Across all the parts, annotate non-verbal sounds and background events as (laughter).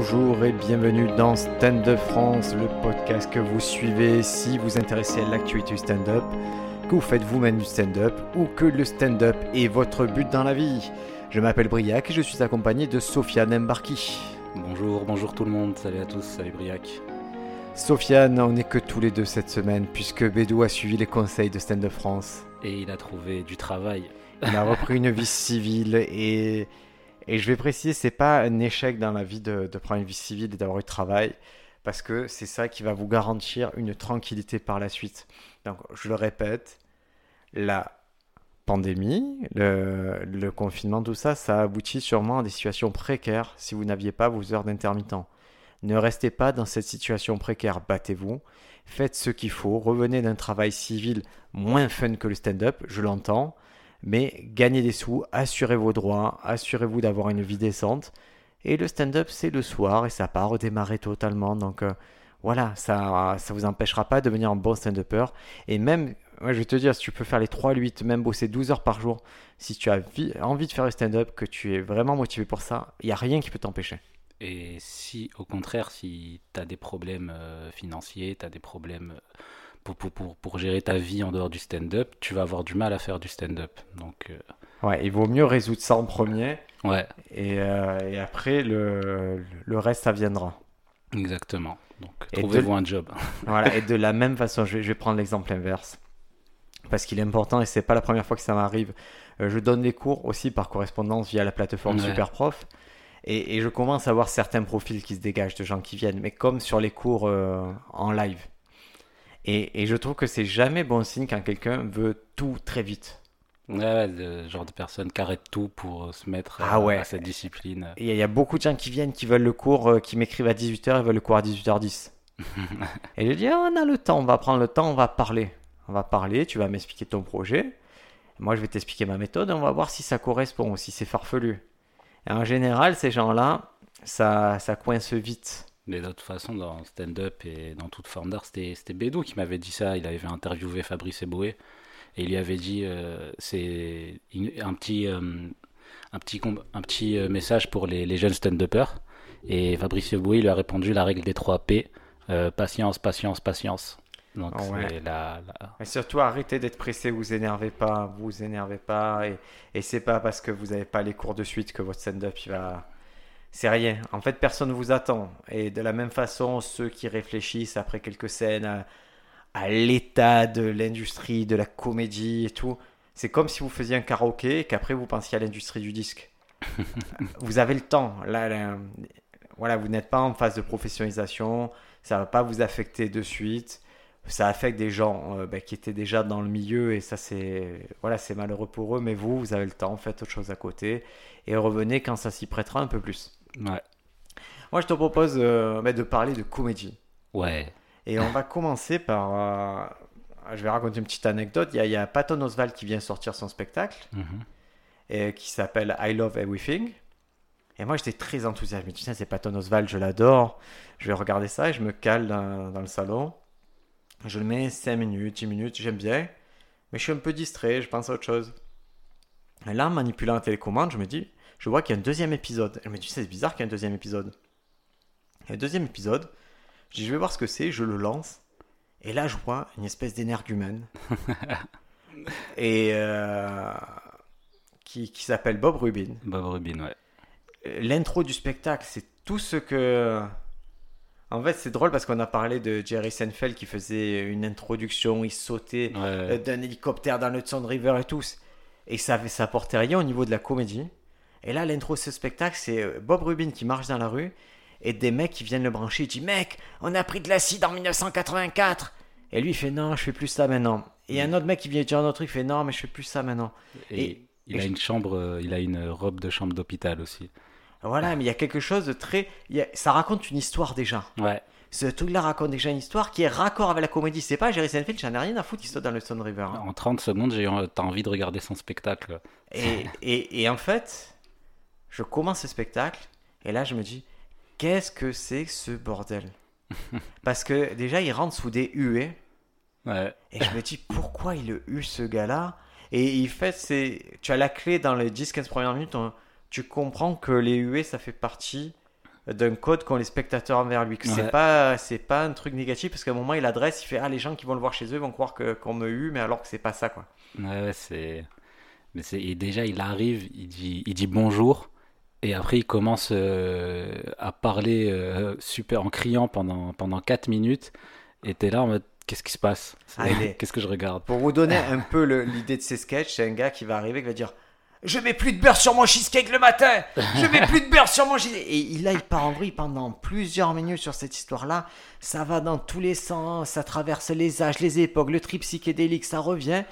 Bonjour et bienvenue dans Stand Up France, le podcast que vous suivez si vous intéressez à l'actualité du stand-up, que vous faites vous-même du stand-up ou que le stand-up est votre but dans la vie. Je m'appelle Briac et je suis accompagné de Sofiane Mbarki. Bonjour, bonjour tout le monde, salut à tous, salut Briac. Sofiane, on n'est que tous les deux cette semaine puisque Bédou a suivi les conseils de Stand Up France. Et il a trouvé du travail. Il a repris une vie civile et, et je vais préciser, c'est pas un échec dans la vie de, de prendre une vie civile et d'avoir eu travail parce que c'est ça qui va vous garantir une tranquillité par la suite. Donc, je le répète, la pandémie, le, le confinement, tout ça, ça aboutit sûrement à des situations précaires si vous n'aviez pas vos heures d'intermittent. Ne restez pas dans cette situation précaire, battez-vous, faites ce qu'il faut, revenez d'un travail civil moins fun que le stand-up, je l'entends, mais gagnez des sous, assurez vos droits, assurez-vous d'avoir une vie décente. Et le stand-up, c'est le soir et ça n'a pas redémarré totalement. Donc euh, voilà, ça ne vous empêchera pas de devenir un bon stand-upper. Et même, moi, je vais te dire, si tu peux faire les 3 8, même bosser 12 heures par jour, si tu as vi- envie de faire le stand-up, que tu es vraiment motivé pour ça, il n'y a rien qui peut t'empêcher. Et si, au contraire, si tu as des problèmes euh, financiers, tu as des problèmes pour, pour, pour, pour gérer ta vie en dehors du stand-up, tu vas avoir du mal à faire du stand-up. Donc, euh, Ouais, il vaut mieux résoudre ça en premier ouais, et, euh, et après, le, le reste, ça viendra. exactement. Donc, trouvez-vous un job. (laughs) Voilà, et de la même façon, je vais, je vais prendre l'exemple inverse. Parce qu'il est important et c'est pas la première fois que ça m'arrive. Euh, je donne des cours aussi par correspondance via la plateforme Ouais. Superprof. Et, et je commence à voir certains profils qui se dégagent de gens qui viennent, mais comme sur les cours en live. Et, et je trouve que c'est jamais bon signe quand quelqu'un veut tout très vite. Ouais, le genre de personnes qui arrêtent tout pour euh, se mettre Ah à, ouais. à cette discipline. Et il y, a- il y a beaucoup de gens qui viennent, qui veulent le cours, euh, qui m'écrivent à 18h, ils veulent le cours à 18h10. (laughs) et je dis, Ah, on a le temps, on va prendre le temps, on va parler. On va parler, tu vas m'expliquer ton projet. Moi, je vais t'expliquer ma méthode et on va voir si ça correspond ou si c'est farfelu. Et en général, ces gens-là, ça, ça coince vite. Mais de toute façon, dans stand-up et dans toute forme d'art, c'était Bédou qui m'avait dit ça. Il avait interviewé Fabrice Eboué et il lui avait dit euh, c'est un petit, euh, un petit, com- un petit euh, message pour les, les jeunes stand-uppers. Et Fabrice Eboué lui a répondu la règle des 3 P euh, patience, patience, patience. Donc ouais. c'est la, la- Mais surtout, arrêtez d'être pressé, vous énervez pas, vous énervez pas. Et, et c'est pas parce que vous n'avez pas les cours de suite que votre stand-up, il va. C'est rien. En fait, personne ne vous attend. Et de la même façon, ceux qui réfléchissent après quelques scènes à, à l'état de l'industrie, de la comédie et tout, c'est comme si vous faisiez un karaoké et qu'après vous pensiez à l'industrie du disque. (laughs) vous avez le temps. Là, là, voilà, vous n'êtes pas en phase de professionnalisation. Ça va pas vous affecter de suite ça affecte des gens euh, bah, qui étaient déjà dans le milieu et ça c'est voilà c'est malheureux pour eux mais vous vous avez le temps faites autre chose à côté et revenez quand ça s'y prêtera un peu plus ouais. moi je te propose euh, bah, de parler de comédie. Ouais. et on va commencer par euh, je vais raconter une petite anecdote. Il y a, il y a Patton Oswalt qui vient sortir son spectacle Mhm. et qui s'appelle I Love Everything. Et moi j'étais très enthousiaste je me dis c'est Patton Oswalt je l'adore. Je vais regarder ça et je me cale dans, dans le salon. Je le mets 5 minutes 10 minutes j'aime bien. Mais je suis un peu distrait je pense à autre chose. Et là manipulant la télécommande je me dis je vois qu'il y a un deuxième épisode je me dis c'est bizarre qu'il y ait un deuxième épisode et le deuxième épisode je dis je vais voir ce que c'est je le lance et là je vois une espèce d'énergumène (laughs) et euh, qui, qui s'appelle Bob Rubin Bob Rubin, ouais. l'intro du spectacle, c'est tout ce que. En fait, c'est drôle parce qu'on a parlé de Jerry Seinfeld qui faisait une introduction, il sautait Ouais, euh, ouais. d'un hélicoptère dans le Hudson River et tout. Et ça, ça apportait rien au niveau de la comédie. Et là, l'intro de ce spectacle, c'est euh, Bob Rubin qui marche dans la rue et des mecs qui viennent le brancher. Il dit Mec, on a pris de l'acide en 1984. Et lui, il fait Non, je fais plus ça maintenant. Et un autre mec qui vient dire un autre truc, il fait Non, mais je fais plus ça maintenant. Et, et- il et a je- une chambre, euh, il a une robe de chambre d'hôpital aussi. Voilà, mais il y a quelque chose de très. a- Ça raconte une histoire déjà. Ouais. Ce truc-là raconte déjà une histoire qui est raccord avec la comédie. C'est pas Jerry Seinfeld, j'en ai rien à foutre qui saute dans le Stone River. hein. En 30 secondes, j'ai eu- t'as envie de regarder son spectacle. Et en fait, je commence ce spectacle et là je me dis, qu'est-ce que c'est ce bordel? (laughs) Parce que déjà il rentre sous des huées Ouais. et je me dis, pourquoi il a eu ce gars-là? Et il fait, c'est, tu as la clé dans les 10-15 premières minutes, on- tu comprends que les huées ça fait partie d'un code qu'ont les spectateurs envers lui. Que Ouais. c'est pas, c'est pas un truc négatif parce qu'à un moment il adresse, il fait ah les gens qui vont le voir chez eux vont croire que qu'on me eu, mais alors que c'est pas ça quoi. Ouais, c'est. Mais c'est. Et déjà, il arrive, il dit, il dit bonjour, et après, il commence euh, à parler euh, super en criant pendant, pendant 4 minutes, et t'es là en mode, qu'est-ce qui se passe? Ah, Qu'est-ce que je regarde? Pour vous donner (laughs) un peu l'idée de ces sketchs, c'est un gars qui va arriver qui va dire Je mets plus de beurre sur mon cheesecake le matin Je mets plus de beurre sur mon cheesecake Et là, il part en vrille pendant plusieurs minutes sur cette histoire-là. Ça va dans tous les sens, ça traverse les âges, les époques, le trip psychédélique, ça revient.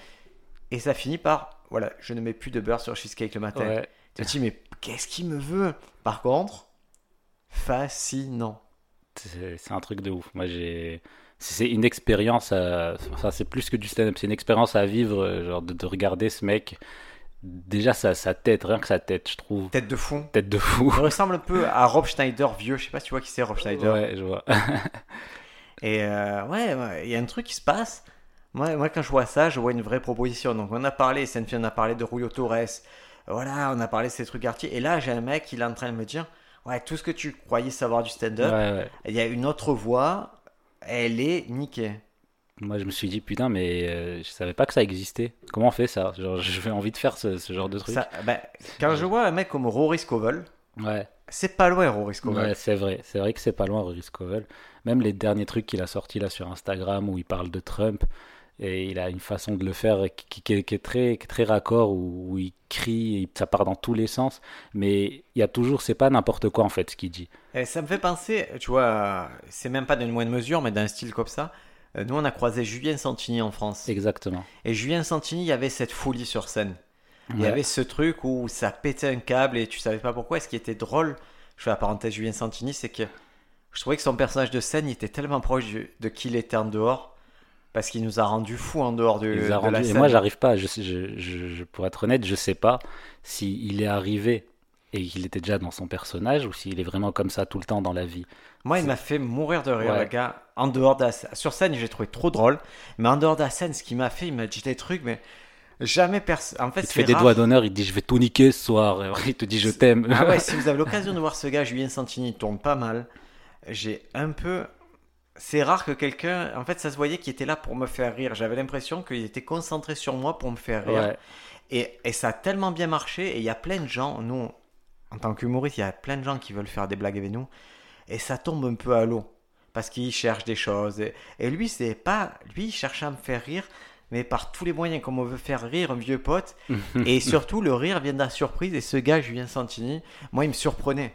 Et ça finit par Voilà, je ne mets plus de beurre sur cheesecake le matin. Ouais. Tu te dis Mais qu'est-ce qu'il me veut? Par contre, fascinant. C'est un truc de ouf. Moi, j'ai. C'est une expérience à. Enfin, c'est plus que du stand-up, c'est une expérience à vivre, euh, genre de, de regarder ce mec. Déjà, sa, sa tête, rien que sa tête, je trouve. Tête de fou. Tête de fou. Il ressemble un peu à Rob Schneider vieux. Je sais pas si tu vois qui c'est Rob Schneider. Ouais, je vois. (laughs) Et euh, ouais, ouais, il y a un truc qui se passe. Moi, moi, quand je vois ça, je vois une vraie proposition. Donc, on a parlé, Senfi, on a parlé de Julio Torres. Voilà, on a parlé de ces trucs artiers. Et là, j'ai un mec, il est en train de me dire Ouais, tout ce que tu croyais savoir du stand-up, ouais. il y a une autre voie, elle est niquée. Moi, je me suis dit, putain, mais euh, je savais pas que ça existait. Comment on fait ça? Genre, j'avais envie de faire ce, ce genre de truc. Ça, ben, quand je vois un mec comme Rory Scovel, Ouais, c'est pas loin, Rory Scovel. ouais, c'est vrai. C'est vrai que c'est pas loin, Rory Scovel. Même les derniers trucs qu'il a sortis là sur Instagram où il parle de Trump, et il a une façon de le faire qui, qui est, qui est très, très raccord, où, où il crie, et ça part dans tous les sens. Mais il y a toujours, c'est pas n'importe quoi en fait ce qu'il dit. Et ça me fait penser, tu vois, c'est même pas d'une moindre mesure, mais d'un style comme ça. Euh, Nous, on a croisé Julien Santini en France. Exactement. Et Julien Santini, il y avait cette folie sur scène. Il y avait ce truc où ça pétait un câble et tu savais pas pourquoi. Et ce qui était drôle, je fais la parenthèse Julien Santini, c'est que je trouvais que son personnage de scène il était tellement proche de qui il était en dehors. Parce qu'il nous a rendu fous en dehors de, Il de la scène. Et moi, j'arrive pas. Je, je, pour être honnête, je sais pas s'il est arrivé et qu'il était déjà dans son personnage ou s'il est vraiment comme ça tout le temps dans la vie. Moi, il m'a fait mourir de rire, Ouais. le gars. En dehors de la. Sur scène, j'ai trouvé trop drôle. Mais en dehors de la scène, ce qu'il m'a fait, il m'a dit des trucs, mais jamais personne. En fait, Il te fait des doigts d'honneur, il te dit je vais tout niquer ce soir. (laughs) Il te dit je t'aime. Ah ouais, (laughs) si vous avez l'occasion de voir ce gars, Julien Santini, il tourne pas mal. J'ai un peu. C'est rare que quelqu'un. En fait, ça se voyait qu'il était là pour me faire rire. J'avais l'impression qu'il était concentré sur moi pour me faire rire. Ouais. Et, et ça a tellement bien marché. Et il y a plein de gens, nous, en tant qu'humoristes, il y a plein de gens qui veulent faire des blagues avec nous. Et ça tombe un peu à l'eau. Parce qu'ils cherchent des choses. Et, et lui, c'est pas. Lui, il cherche à me faire rire. Mais par tous les moyens, comme on veut faire rire un vieux pote. (laughs) et surtout, le rire vient de la surprise. Et ce gars, Julien Santini, moi, il me surprenait.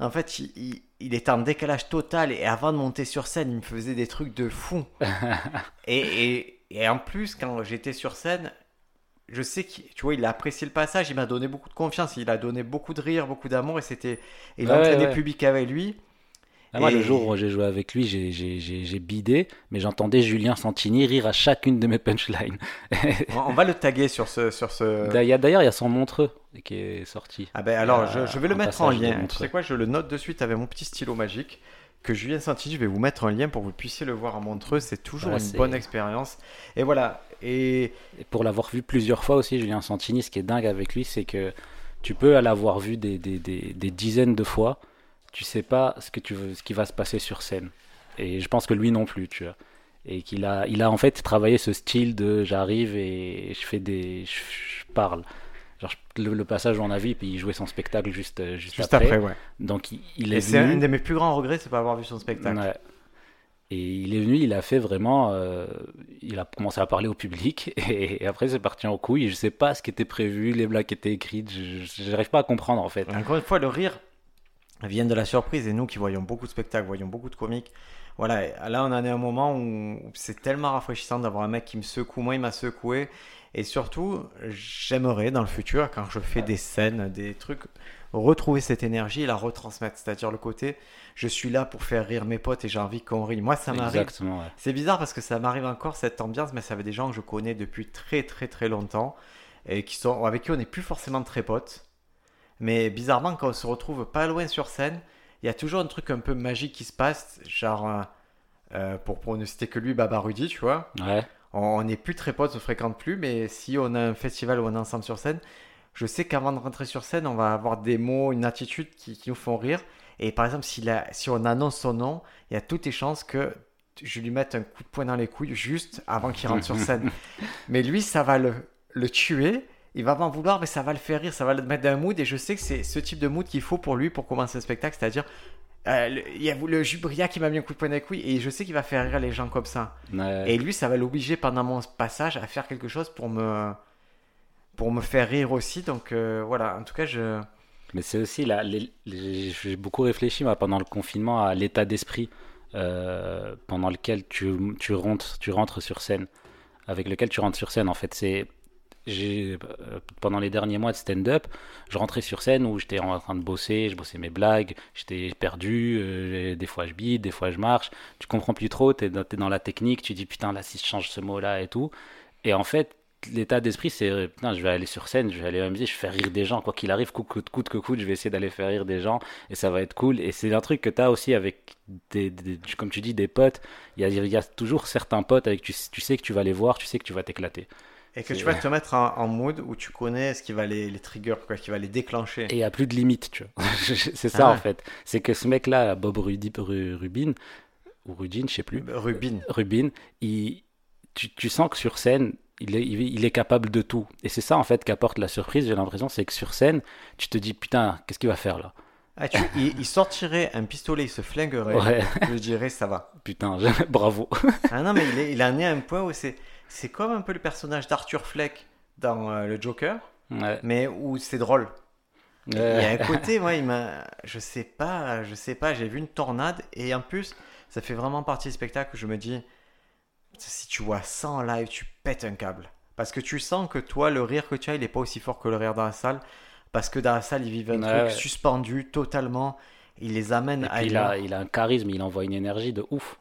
En fait, il, il, il était en décalage total. Et avant de monter sur scène, il me faisait des trucs de fou. (laughs) et, et, et en plus, quand j'étais sur scène, je sais qu'il, tu vois, il a apprécié le passage, il m'a donné beaucoup de confiance, il a donné beaucoup de rire, beaucoup d'amour, et c'était, il Ouais, entraînait ouais. le public avec lui. Ah, moi, Et- le jour où j'ai joué avec lui, j'ai- bidé, mais j'entendais Julien Santini rire à chacune de mes punchlines. (laughs) On, va le taguer sur ce, sur ce. D'ailleurs, d'ailleurs, il y a son Montreux qui est sorti. Ah ben alors, je, je vais le mettre en lien. Tu sais quoi, je le note de suite avec mon petit stylo magique. Que Julien Santini, je vais vous mettre un lien pour que vous puissiez le voir en Montreux. C'est toujours une bonne expérience. Et voilà. Et Et pour l'avoir vu plusieurs fois aussi, Julien Santini, ce qui est dingue avec lui, c'est que tu peux l'avoir vu des, des, des, des dizaines de fois, tu sais pas ce, que tu veux, ce qui va se passer sur scène. Et je pense que lui non plus, tu vois. Et qu'il a, il a en fait travaillé ce style de j'arrive et je fais des. je, je parle. Genre le, le passage où on a vu, puis il jouait son spectacle juste, euh, juste, juste après. après, ouais. Donc il, il Et est c'est un venu. de mes plus grands regrets, c'est pas avoir vu son spectacle. Ouais. Et il est venu, il a fait vraiment. euh, il a commencé à parler au public (laughs) et, après c'est parti en couille. Je sais pas ce qui était prévu, les blagues qui étaient écrites. J'arrive pas à comprendre en fait. Encore une fois, le rire vient de la surprise. Et nous qui voyons beaucoup de spectacles, voyons beaucoup de comiques, voilà, là on en est à un moment où c'est tellement rafraîchissant d'avoir un mec qui me secoue. Moi, il m'a secoué. Et surtout, j'aimerais dans le futur, quand je fais des scènes, des trucs, retrouver cette énergie et la retransmettre. C'est-à-dire le côté, je suis là pour faire rire mes potes et j'ai envie qu'on rie. Moi, ça m'arrive. Ouais. C'est bizarre parce que ça m'arrive encore cette ambiance, mais ça avait des gens que je connais depuis très très très longtemps et qui sont avec qui on n'est plus forcément très potes. Mais bizarrement, quand on se retrouve pas loin sur scène, il y a toujours un truc un peu magique qui se passe, genre euh, euh, pour, ne citer que lui, Baba Rudy, tu vois. Ouais. On n'est plus très potes, on se fréquente plus, mais si on a un festival où on est ensemble sur scène, je sais qu'avant de rentrer sur scène, on va avoir des mots, une attitude qui, qui nous font rire. Et par exemple, si on annonce son nom, il y a toutes les chances que je lui mette un coup de poing dans les couilles juste avant qu'il rentre sur (laughs) scène. Mais lui, ça va le, le tuer. Il va m'en vouloir, mais ça va le faire rire, ça va le mettre dans un mood. Et je sais que c'est ce type de mood qu'il faut pour lui pour commencer un spectacle. C'est-à-dire, euh, le- il y a le Jubria qui m'a mis un coup de poing dans les couilles. Et je sais qu'il va faire rire les gens comme ça. Ouais. Et lui, ça va l'obliger pendant mon passage à faire quelque chose pour me, pour me faire rire aussi. Donc euh, voilà, en tout cas, je. Mais c'est aussi là, j'ai beaucoup réfléchi moi, pendant le confinement à l'état d'esprit euh, pendant lequel tu, tu rentres, tu rentres sur scène, avec lequel tu rentres sur scène. En fait, c'est pendant les derniers mois de stand-up, je rentrais sur scène où j'étais en train de bosser, je bossais mes blagues, j'étais perdu, euh, des fois je bide, des fois je marche, tu comprends plus trop, dans, t'es dans la technique, tu dis putain là si je change ce mot-là et tout. Et en fait, l'état d'esprit c'est euh, putain je vais aller sur scène, je vais aller m'amuser, je vais faire rire des gens, quoi qu'il arrive, coûte coûte coûte que coûte, je vais essayer d'aller faire rire des gens et ça va être cool. Et c'est un truc que t'as aussi avec des, comme tu dis, des potes. Il y a, il y a toujours certains potes avec tu, tu sais que tu vas les voir, tu sais que tu vas t'éclater. Et que tu vas te mettre en, en mood où tu connais ce qui va les, les trigger, quoi, qui va les déclencher. Et il n'y a plus de limite, tu vois. (laughs) c'est ça Ah en ouais. fait. C'est que ce mec-là, Bob Rudi, Ru- Rubin, ou Rudin, je sais plus, Rubin. Rubin, il, tu, tu sens que sur scène, il est, il est- capable de tout. Et c'est ça en fait qu'apporte la surprise, j'ai l'impression, c'est que sur scène, tu te dis putain, qu'est-ce qu'il va faire là? Ah, tu- il, il sortirait un pistolet, il se flinguerait. Ouais, Je dirais, ça va. (laughs) putain, (laughs) bravo. Ah non, mais il, est, il en est à un point où c'est, c'est comme un peu le personnage d'Arthur Fleck dans euh, le Joker, Ouais. mais où c'est drôle. Il y Euh, a un côté, (laughs) moi, il m'a, je sais pas, je sais pas, j'ai vu une tornade et en plus, ça fait vraiment partie du spectacle où je me dis, si tu vois ça en live, tu pètes un câble. Parce que tu sens que toi, le rire que tu as, il est pas aussi fort que le rire dans la salle. Parce que dans la salle, ils vivent un Ouais, truc suspendu totalement. Il les amène Et à puis il a, il a un charisme, il envoie une énergie de ouf.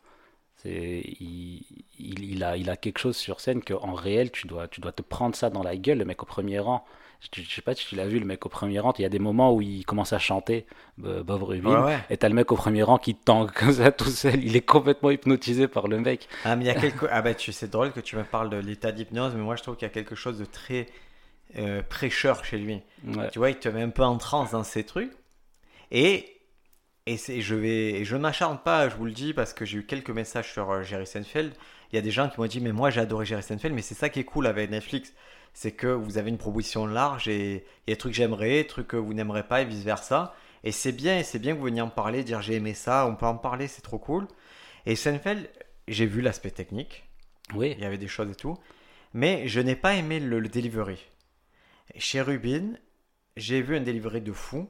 Il, il, il a, il a quelque chose sur scène qu'en réel, tu dois, tu dois te prendre ça dans la gueule, le mec au premier rang. Je, je sais pas si tu l'as vu, le mec au premier rang, il y a des moments où il commence à chanter, Bob Rubin, Ouais, ouais. et t'as le mec au premier rang qui tangue comme ça tout seul, il est complètement hypnotisé par le mec. Ah, mais il y a quelque... ah bah, tu... c'est drôle que tu me parles de l'état d'hypnose, mais moi, je trouve qu'il y a quelque chose de très euh, prêcheur chez lui. Ouais. Tu vois, il te met un peu en transe dans ces trucs. Et, et je vais, et je ne m'acharne pas, je vous le dis, parce que j'ai eu quelques messages sur euh, Jerry Seinfeld. Il y a des gens qui m'ont dit, mais moi j'ai adoré Jerry Seinfeld, mais c'est ça qui est cool avec Netflix. C'est que vous avez une proposition large et il y a des trucs que j'aimerais, des trucs que vous n'aimerez pas et vice versa. Et c'est bien, et c'est bien que vous veniez en parler, dire j'ai aimé ça, on peut en parler, c'est trop cool. Et Seinfeld, j'ai vu l'aspect technique Oui, il y avait des choses et tout. Mais je n'ai pas aimé le, le delivery. Chez Rubin, j'ai vu un delivery de fou.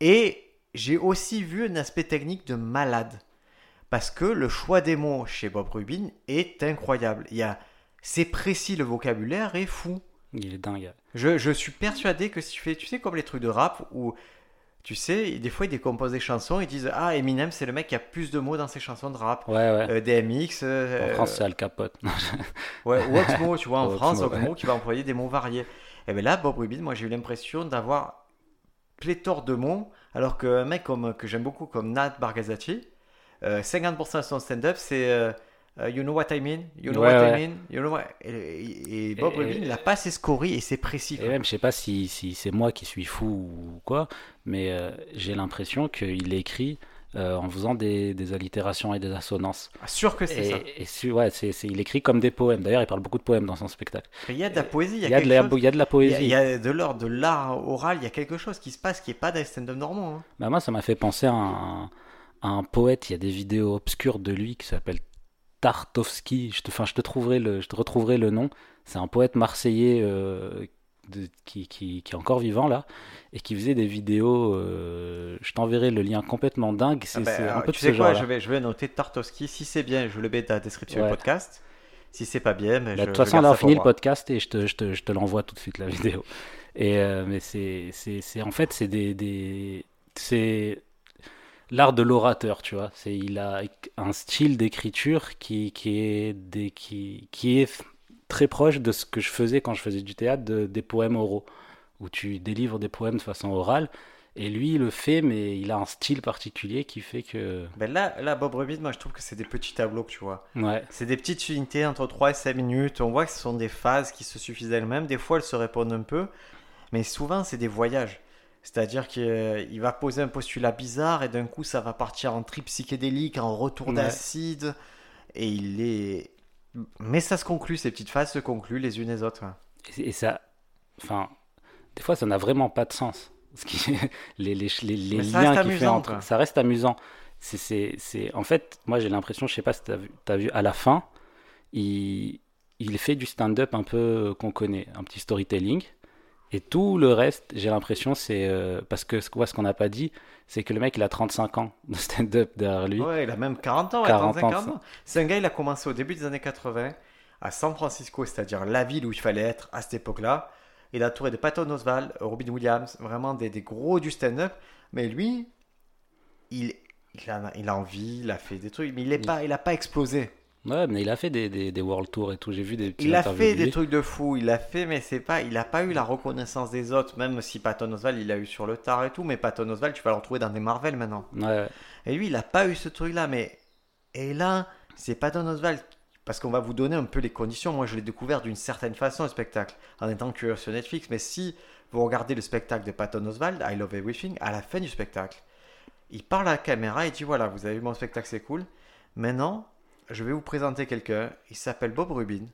Et j'ai aussi vu un aspect technique de malade. Parce que le choix des mots chez Bob Rubin est incroyable. Il y a, c'est précis, le vocabulaire est fou. il est dingue. Je, je suis persuadé que si tu fais, tu sais, comme les trucs de rap où, tu sais, des fois ils décomposent des chansons, ils disent Ah, Eminem, c'est le mec qui a plus de mots dans ses chansons de rap. Ouais, ouais. Euh, DMX. euh, en France, c'est Al Capote. (laughs) Ouais, ou Oxmo, tu vois, en Oxmo, France, ouais. Oxmo qui va employer des mots variés. Et bien là, Bob Rubin, moi j'ai eu l'impression d'avoir pléthore de mots, alors qu'un mec comme, que j'aime beaucoup comme Nat Bargazati, euh, 50% de son stand-up c'est euh, euh, You know what I mean, you know Ouais, what ouais. I mean, you know what... Et, et- Bob Rubin, il a pas ses scories et c'est précis. Et quoi. même, je sais pas si, si c'est moi qui suis fou ou quoi, mais euh, j'ai l'impression qu'il écrit euh, en faisant des, des allitérations et des assonances. Ah, sûr que c'est Et, ça. et su- ouais, il écrit comme des poèmes. D'ailleurs, il parle beaucoup de poèmes dans son spectacle. Mais il y a de la poésie, il y a, Il y a, de la, chose. il y a de la Il y a, poésie. il y a de l'ordre de l'art oral, il y a quelque chose qui se passe qui est pas les stand-up hein. Bah, moi, ça m'a fait penser à un, à un poète. Il y a des vidéos obscures de lui qui s'appelle Tartovsky. Je te, enfin, je te trouverai le, je te retrouverai le nom. C'est un poète marseillais euh, de- qui, qui, qui est encore vivant là et qui faisait des vidéos. euh, je t'enverrai le lien complètement dingue. C'est Ah ben, un peu de tu ce sais quoi, genre. je vais, je vais noter Tartovsky. Si c'est bien, je le mets dans la description Ouais. du podcast. Si c'est pas bien, mais Bah, je, de toute façon, là, on finit le podcast et je te, je te, je te l'envoie tout de suite, la vidéo. Et, euh, mais c'est, c'est, c'est, en fait, c'est des, des, c'est l'art de l'orateur, tu vois. C'est, il a un style d'écriture qui, qui est des, qui, qui est très proche de ce que je faisais quand je faisais du théâtre, de- des poèmes oraux, où tu délivres des poèmes de façon orale. Et lui, il le fait, mais il a un style particulier qui fait que, Ben là, là, Bob Rubin, moi je trouve que c'est des petits tableaux tu vois. ouais, C'est des petites unités entre 3 et 5 minutes. On voit que ce sont des phases qui se suffisent d'elles-mêmes. Des fois, elles se répondent un peu. Mais souvent, c'est des voyages. C'est-à-dire qu'il va poser un postulat bizarre et d'un coup, ça va partir en trip psychédélique, en retour Ouais. d'acide. Et il est. Mais ça se conclut, ces petites phases se concluent les unes les autres. Et, et ça, enfin, des fois, ça n'a vraiment pas de sens. Ce qui, (laughs) les les, liens qu'il fait amusant, entre, quoi. ça reste amusant. C'est, c'est, c'est, en fait, moi, j'ai l'impression, je sais pas si t'as vu, t'as vu, à la fin, il, il fait du stand-up un peu qu'on connaît, un petit storytelling. Et tout le reste, j'ai l'impression, c'est euh, parce que ce, qu'on n'a pas dit, c'est que le mec, il a 35 ans de stand-up derrière lui. Ouais, il a même 40 ans, ouais, 40 35 ans. C'est un gars, il a commencé au début des années 80 à San Francisco, c'est-à-dire la ville où il fallait être à cette époque-là. Il a tourné de Patton Oswalt, Robin Williams, vraiment des, des gros du stand-up. Mais lui, il, il, a, il a envie, il a fait des trucs, mais il n'a pas, il a pas explosé. Ouais, mais il a fait des, des, des world tours et tout. J'ai vu des petits Il a fait de des trucs de fou, il a fait, mais c'est pas, il a pas eu la reconnaissance des autres, même si Patton Oswalt, il a eu sur le tard et tout, mais Patton Oswalt, tu vas le retrouver dans des Marvel maintenant. Ouais, ouais. Et lui, il n'a pas eu ce truc-là, mais. Et là, c'est Patton Oswalt. Parce qu'on va vous donner un peu les conditions. Moi, je l'ai découvert d'une certaine façon, le spectacle, en étant curieux sur Netflix. Mais si vous regardez le spectacle de Patton Oswalt, I Love Everything, à la fin du spectacle, il parle à la caméra et dit Voilà, vous avez vu mon spectacle, c'est cool. Maintenant, je vais vous présenter quelqu'un. Il s'appelle Bob Rubin.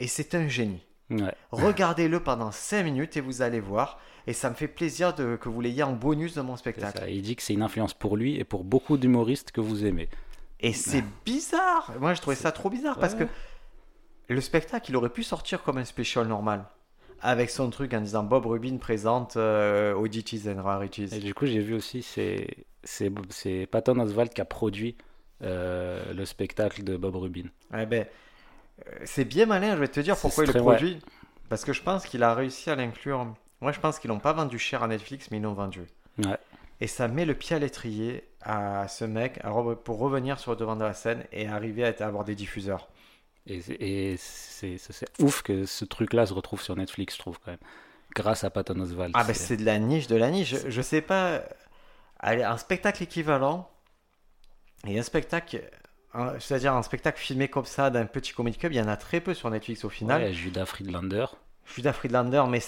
Et c'est un génie. ouais. Regardez-le pendant 5 minutes et vous allez voir. Et ça me fait plaisir de, que vous l'ayez en bonus de mon spectacle. ça. Il dit que c'est une influence pour lui et pour beaucoup d'humoristes que vous aimez. Et c'est bizarre. Moi, je trouvais ça trop bizarre parce que le spectacle, il aurait pu sortir comme un special normal. Avec son truc en disant Bob Rubin présente euh, Oddities and Rarities. Et du coup, j'ai vu aussi, c'est Patton Oswalt qui a produit le spectacle de Bob Rubin. Eh ben, euh, c'est bien malin, je vais te dire pourquoi il le produit. Parce que je pense qu'il a réussi à l'inclure. Moi, je pense qu'ils l'ont pas vendu cher à Netflix, mais ils l'ont vendu. Ouais. Et ça met le pied à l'étrier à ce mec pour revenir sur le devant de la scène et arriver à avoir des diffuseurs. Et, c'est- ouf que ce truc-là se retrouve sur Netflix, je trouve quand même. Grâce à Patton Oswalt. Ah ben C'est- c'est de la niche de la niche. Je, je sais pas. Allez, un spectacle équivalent et un spectacle, c'est-à-dire un spectacle filmé comme ça d'un petit comedy club, il y en a très peu sur Netflix au final. Ouais, Judas Friedlander. Judas Friedlander, mais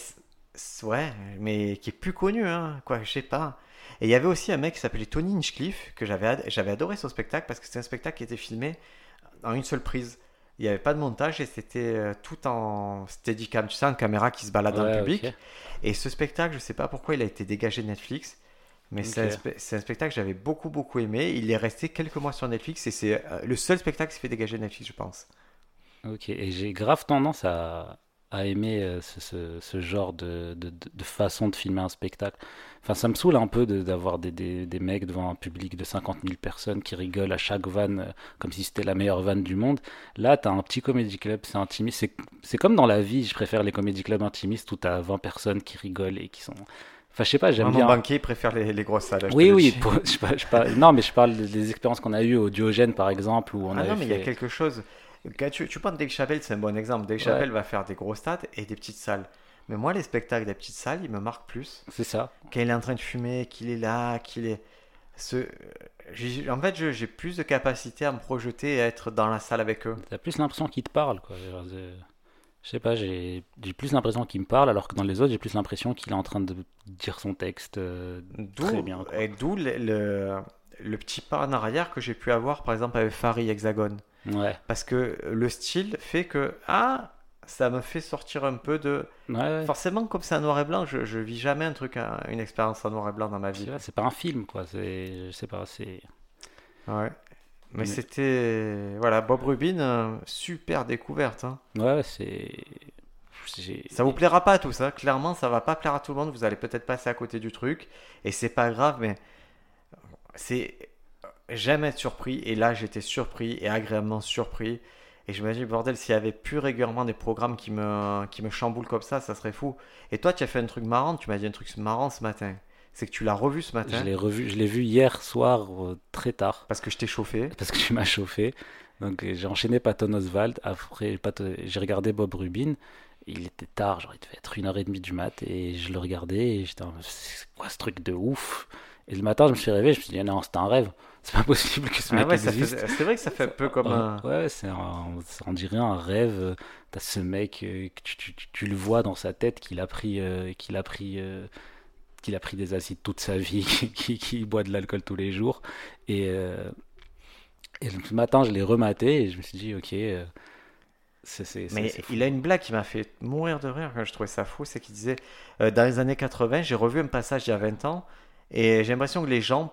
ouais, mais qui est plus connu, hein, quoi, je sais pas. Et il y avait aussi un mec qui s'appelait Tony Hinchcliffe que j'avais ad- j'avais adoré son spectacle parce que c'était un spectacle qui était filmé en une seule prise. Il n'y avait pas de montage et c'était euh, tout en steadicam, tu sais, en caméra qui se balade dans le Ouais, public. Et ce spectacle, je sais pas pourquoi il a été dégagé de Netflix, mais c'est un, spe- spectacle que j'avais beaucoup beaucoup aimé. Il est resté quelques mois sur Netflix et c'est euh, le seul spectacle qui s'est fait dégager de Netflix, je pense. Ok, et j'ai grave tendance à, à aimer euh, ce, ce- ce genre de, de, de- façon de filmer un spectacle. Enfin, ça me saoule un peu de- d'avoir des, des, des mecs devant un public de 50 000 personnes qui rigolent à chaque vanne euh, comme si c'était la meilleure vanne du monde. Là, t'as un petit comédie club, c'est intimiste. C'est, c'est comme dans la vie, je préfère les comédie clubs intimistes où t'as 20 personnes qui rigolent et qui sont... Enfin, je sais pas, j'aime bien... Mon banquier préfère les, les grosses salles. Oui, oui, dis. pour- je parle- je parle- non, mais je parle des expériences qu'on a eues au Diogène, par exemple, où on ah avait non, mais il y a quelque chose. Quand tu, tu penses Dave Chappelle, c'est un bon exemple. Dave Ouais. Va faire des gros stades et des petites salles. Mais moi, les spectacles des petites salles, ils me marquent plus. C'est ça. Quand il est en train de fumer, qu'il est là, qu'il est. Ce... En fait, j'ai plus de capacité à me projeter et à être dans la salle avec eux. T'as plus l'impression qu'il te parle, quoi. Je sais pas, j'ai plus l'impression qu'il me parle, alors que dans les autres, j'ai plus l'impression qu'il est en train de dire son texte euh, D'où, très bien. quoi. et d'où le, le, le petit pas en arrière que j'ai pu avoir, par exemple, avec Farid Hexagone. Ouais, Parce que le style fait que, ah, ça me fait sortir un peu de. ouais, ouais. Forcément, comme c'est en noir et blanc, je, je vis jamais un truc, un- une expérience en noir et blanc dans ma vie. C'est pas un film, quoi. C'est, je sais pas, c'est. Ouais. Mais, Mais- c'était. Voilà, Bob Rubin, euh, super découverte. hein. Ouais, c'est. Ça vous plaira pas à tous, hein. clairement, ça va pas plaire à tout le monde. Vous allez peut-être passer à côté du truc. Et c'est pas grave, mais. C'est. J'aime être surpris. Et là, j'étais surpris et agréablement surpris. Et je me dis, bordel, s'il y avait plus régulièrement des programmes qui me, qui me chamboulent comme ça, ça serait fou. Et toi, tu as fait un truc marrant. Tu m'as dit un truc marrant ce matin. C'est que tu l'as revu ce Je matin. l'ai revu, je l'ai vu hier soir euh, très tard Parce que je t'ai chauffé. parce que tu m'as chauffé. Donc euh, j'ai enchaîné Patton Oswald. Après, Pat- j'ai regardé Bob Rubin. Il était tard, genre il devait être une heure et demie du mat et je le regardais et j'étais c'est quoi ce truc de ouf? Et le matin, je me suis réveillé, je me suis dit, non, c'était un rêve. C'est pas (laughs) possible que ce Ah mec ouais, existe. fait- c'est vrai que ça fait un peu comme un. Ouais, c'est un, on dirait un rêve. T'as ce mec, euh, tu, tu- tu- tu le vois dans sa tête qu'il a pris, euh, qu'il a pris, euh, qu'il a pris des acides toute sa vie, (laughs) qui, qui boit de l'alcool tous les jours. Et, euh, et le matin, je l'ai rematé et je me suis dit, ok, euh, Mais il a une blague qui m'a fait mourir de rire quand je trouvais ça fou, c'est qu'il disait euh, dans les années 80, j'ai revu un passage il y a 20 ans et j'ai l'impression que les gens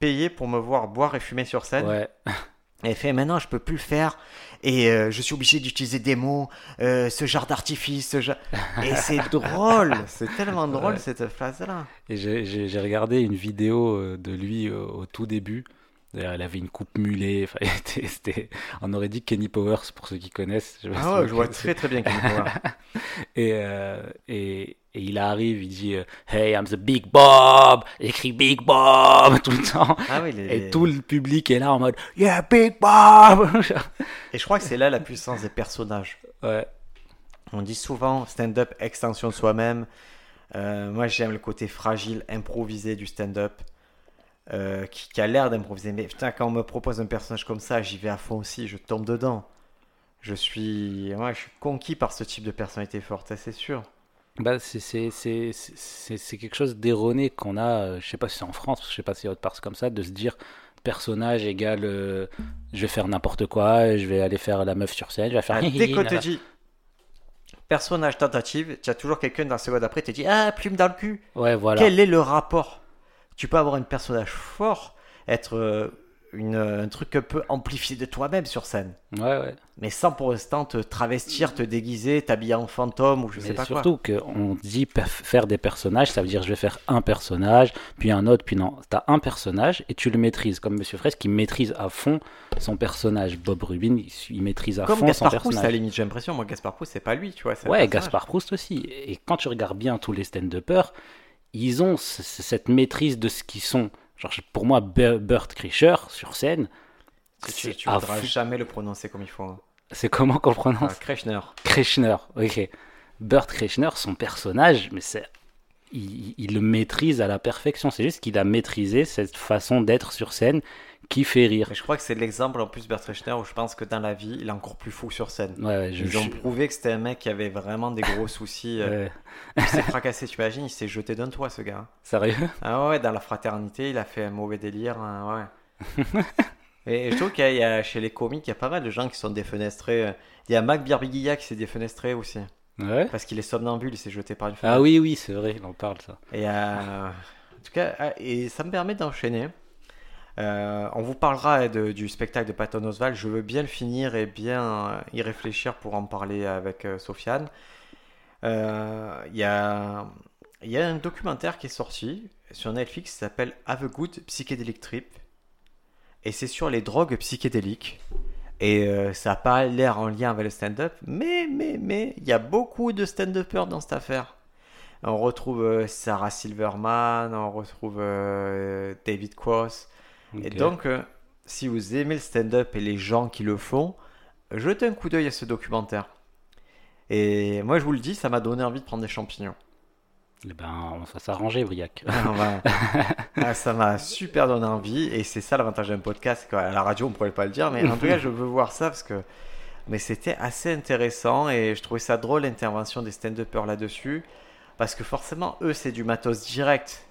payaient pour me voir boire et fumer sur scène. Ouais, (laughs) Il fait maintenant je peux plus le faire et euh, je suis obligé d'utiliser des mots, euh, ce genre d'artifice, ce genre... (laughs) et c'est drôle, c'est tellement drôle Ouais. cette phrase-là. Et j'ai regardé une vidéo euh, de lui au tout début. D'ailleurs, il avait une coupe mulet. Enfin, (laughs) était- on aurait dit Kenny Powers pour ceux qui connaissent. Je Ah ouais, je vois très très bien Kenny Powers. (laughs) Et, euh, et, et il arrive, il dit euh, Hey, I'm the Big Bob. Il écrit Big Bob (laughs) tout le temps. Ah oui, les- Et tout le public est là en mode Yeah, Big Bob. (laughs) et je crois que c'est là la puissance des personnages. ouais, On dit souvent stand-up, extension de soi-même. Euh, moi, j'aime le côté fragile, improvisé du stand-up, euh, qui, qui a l'air d'improviser. Mais putain, quand on me propose un personnage comme ça, j'y vais à fond aussi, je tombe dedans. Je suis, ouais, je suis conquis par ce type de personnalité forte, c'est sûr. Bah, c'est- quelque chose d'erroné qu'on a. euh, je sais pas si c'est en France, je sais pas si c'est autre part comme ça, de se dire personnage égale euh, je vais faire n'importe quoi, je vais aller faire la meuf sur scène, je vais faire. Ah, (laughs) dès qu'on te dit personnage tentative, tu as toujours quelqu'un dans la seconde après, te dit Ah, plume dans le cul. Ouais, voilà. Quel est le rapport? Tu peux avoir un personnage fort, être euh, une, un truc un peu amplifié de toi-même sur scène. Ouais, ouais. Mais sans pour l'instant te travestir, te déguiser, t'habiller en fantôme ou je sais pas quoi. surtout qu'on dit faire des personnages, ça veut dire je vais faire un personnage, puis un autre, puis non. T'as un personnage et tu le maîtrises, comme Monsieur Fraisse qui maîtrise à fond son personnage. Bob Rubin, il, maîtrise à Comme fond son Gaspard Proust, à la personnage. limite, j'ai l'impression. Moi, Gaspard Proust, c'est pas lui, tu vois. Ouais, personnage. Gaspard Proust aussi. Et quand tu regardes bien tous les stand-uppers, ils ont ce- ce- cette maîtrise de ce qu'ils sont. Genre, pour moi, Be- Burt Kreischer, sur scène, Tu, à voudras fou. jamais le prononcer comme il faut. hein. C'est comment qu'on le Ah, prononce Kreshner. Kreschner, ok. Burt Kreschner, son personnage, mais c'est, il, il le maîtrise à la perfection. C'est juste qu'il a maîtrisé cette façon d'être sur scène qui fait rire. Mais je crois que c'est l'exemple en plus, Bert Kreshner, où je pense que dans la vie, il est encore plus fou sur scène. Ouais, ouais, je, Ils ont je- prouvé que c'était un mec qui avait vraiment des gros soucis. euh. Il s'est fracassé, tu imagines, il s'est jeté d'un toit, ce gars. Sérieux? Ah ouais, dans la fraternité, il a fait un mauvais délire. hein, ouais. (laughs) Et je trouve qu'il y a, il y a- chez les comiques, il y a pas mal de gens qui sont défenestrés. euh. Il y a Mac Birbiguilla qui s'est défenestré aussi. Ouais. Parce qu'il est somnambule, il s'est jeté par une fenêtre. Ah oui, oui, c'est vrai, il en parle ça. Et euh, en tout cas, ah, et ça me permet d'enchaîner. Euh, on vous parlera du spectacle de Patton Oswald. Je veux bien le finir et bien euh, y réfléchir pour en parler avec euh, Sofiane. Euh, Il y, a, il y a un documentaire qui est sorti sur Netflix qui s'appelle Have a Good Psychedelic Trip. Et c'est sur les drogues psychédéliques. Et euh, ça n'a pas l'air en lien avec le stand-up. Mais, mais, mais, il y a beaucoup de stand-uppers dans cette affaire. On retrouve euh, Sarah Silverman, on retrouve euh, David Cross. Et donc, euh, si vous aimez le stand-up et les gens qui le font, jetez un coup d'œil à ce documentaire. Et moi, je vous le dis, ça m'a donné envie de prendre des champignons. Eh ben, on va s'arranger, Briac. (laughs) Ah, Ah, ça m'a super donné envie. Et c'est ça l'avantage d'un podcast. Quoi. À la radio, on pourrait pas le dire. Mais en tout cas, je veux voir ça parce que. Mais c'était assez intéressant. Et je trouvais ça drôle l'intervention des stand-uppers là-dessus. Parce que forcément, eux, c'est du matos direct.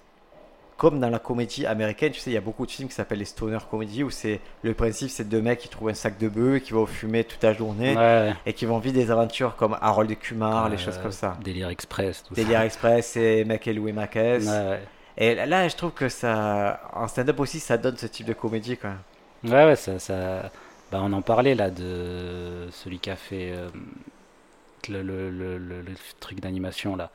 Comme dans la comédie américaine, tu sais, il y a beaucoup de films qui s'appellent les stoner comedy où c'est le principe, c'est deux mecs qui trouvent un sac de bœuf, qui vont fumer toute la journée Ouais, et qui vont vivre des aventures comme Harold et Kumar, les Euh, choses comme ça. Délire Express, tout Délire Express et Mac et Louis. Ouais. Et là, je trouve que ça, en stand-up aussi, ça donne ce type de comédie, quoi. Ouais, ouais, ça, ça... Bah, on en parlait là de celui qui a fait euh, le, le, le, le- le truc d'animation là.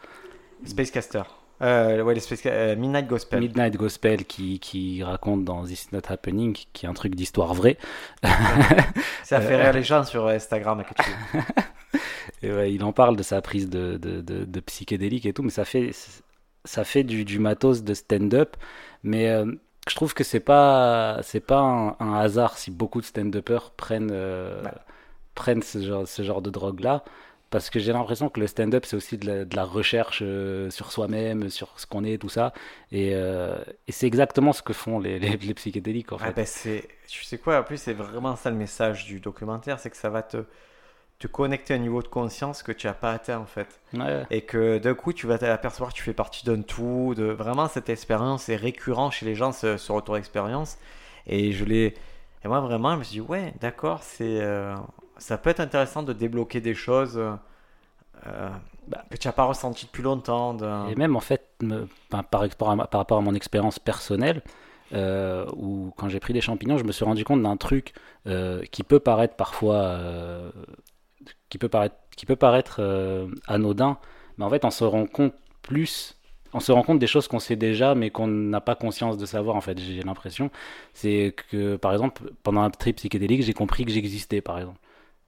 Spacecaster. Euh, ouais, euh, Midnight Gospel. Midnight Gospel qui, qui raconte dans This Is Not Happening, qui est un truc d'histoire vraie. (laughs) ça fait rire les gens sur Instagram. (laughs) Et ouais, il en parle de sa prise de, de, de, de psychédélique et tout, mais ça fait, ça fait du, du matos de stand-up. Mais euh, je trouve que c'est pas, c'est pas un, un hasard si beaucoup de stand-uppers prennent, Ouais. prennent ce genre, ce genre de drogue-là. Parce que j'ai l'impression que le stand-up, c'est aussi de la, de la recherche euh, sur soi-même, sur ce qu'on est, tout ça. Et, euh, et c'est exactement ce que font les, les, les psychédéliques, en Ah fait. ben c'est, tu sais quoi, en plus c'est vraiment ça le message du documentaire, c'est que ça va te, te connecter à un niveau de conscience que tu n'as pas atteint en fait. Ouais, Et que d'un coup tu vas t'apercevoir que tu fais partie d'un tout, de vraiment cette expérience est récurrent chez les gens ce, ce retour d'expérience. Et je l'ai, et moi vraiment je me suis dit ouais d'accord c'est, euh, ça peut être intéressant de débloquer des choses euh, Bah. que tu n'as pas ressenti depuis longtemps. Et même en fait, par, par, par rapport à mon expérience personnelle, euh, où quand j'ai pris des champignons, je me suis rendu compte d'un truc euh, qui peut paraître parfois, euh, qui peut paraître, qui peut paraître euh, anodin, mais en fait, on se rend compte plus. On se rend compte des choses qu'on sait déjà, mais qu'on n'a pas conscience de savoir. En fait, j'ai l'impression, c'est que par exemple, pendant un trip psychédélique, j'ai compris que j'existais, par exemple.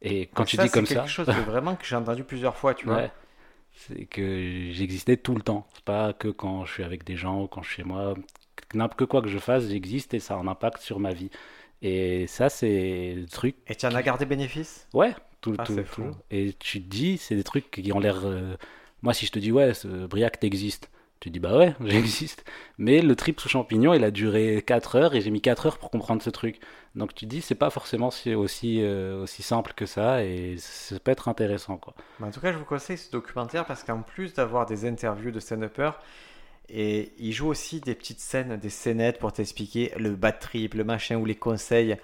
Et quand Ah, tu ça, dis c'est comme quelque ça, chose que (laughs) vraiment que j'ai entendu plusieurs fois, tu vois. Ouais. C'est que j'existais tout le temps. C'est pas que quand je suis avec des gens ou quand je suis chez moi. N'importe quoi que je fasse, j'existe et ça a un impact sur ma vie. Et ça, c'est le truc. Et tu en as gardé bénéfice? Ouais, tout, Ah, tout, c'est tout. fou. Et tu te dis, c'est des trucs qui ont l'air. euh, Moi, si je te dis, ouais, Briac, t'existes. Tu dis, bah ouais, (laughs) j'existe. Mais le trip sous champignon, il a duré 4 heures et j'ai mis 4 heures pour comprendre ce truc. Donc tu dis, c'est pas forcément si- aussi, euh, aussi simple que ça et ça peut être intéressant, quoi. Mais En tout cas, je vous conseille ce documentaire parce qu'en plus d'avoir des interviews de stand-uppers, et il joue aussi des petites scènes, des scénettes pour t'expliquer le bad trip, le machin ou les conseils.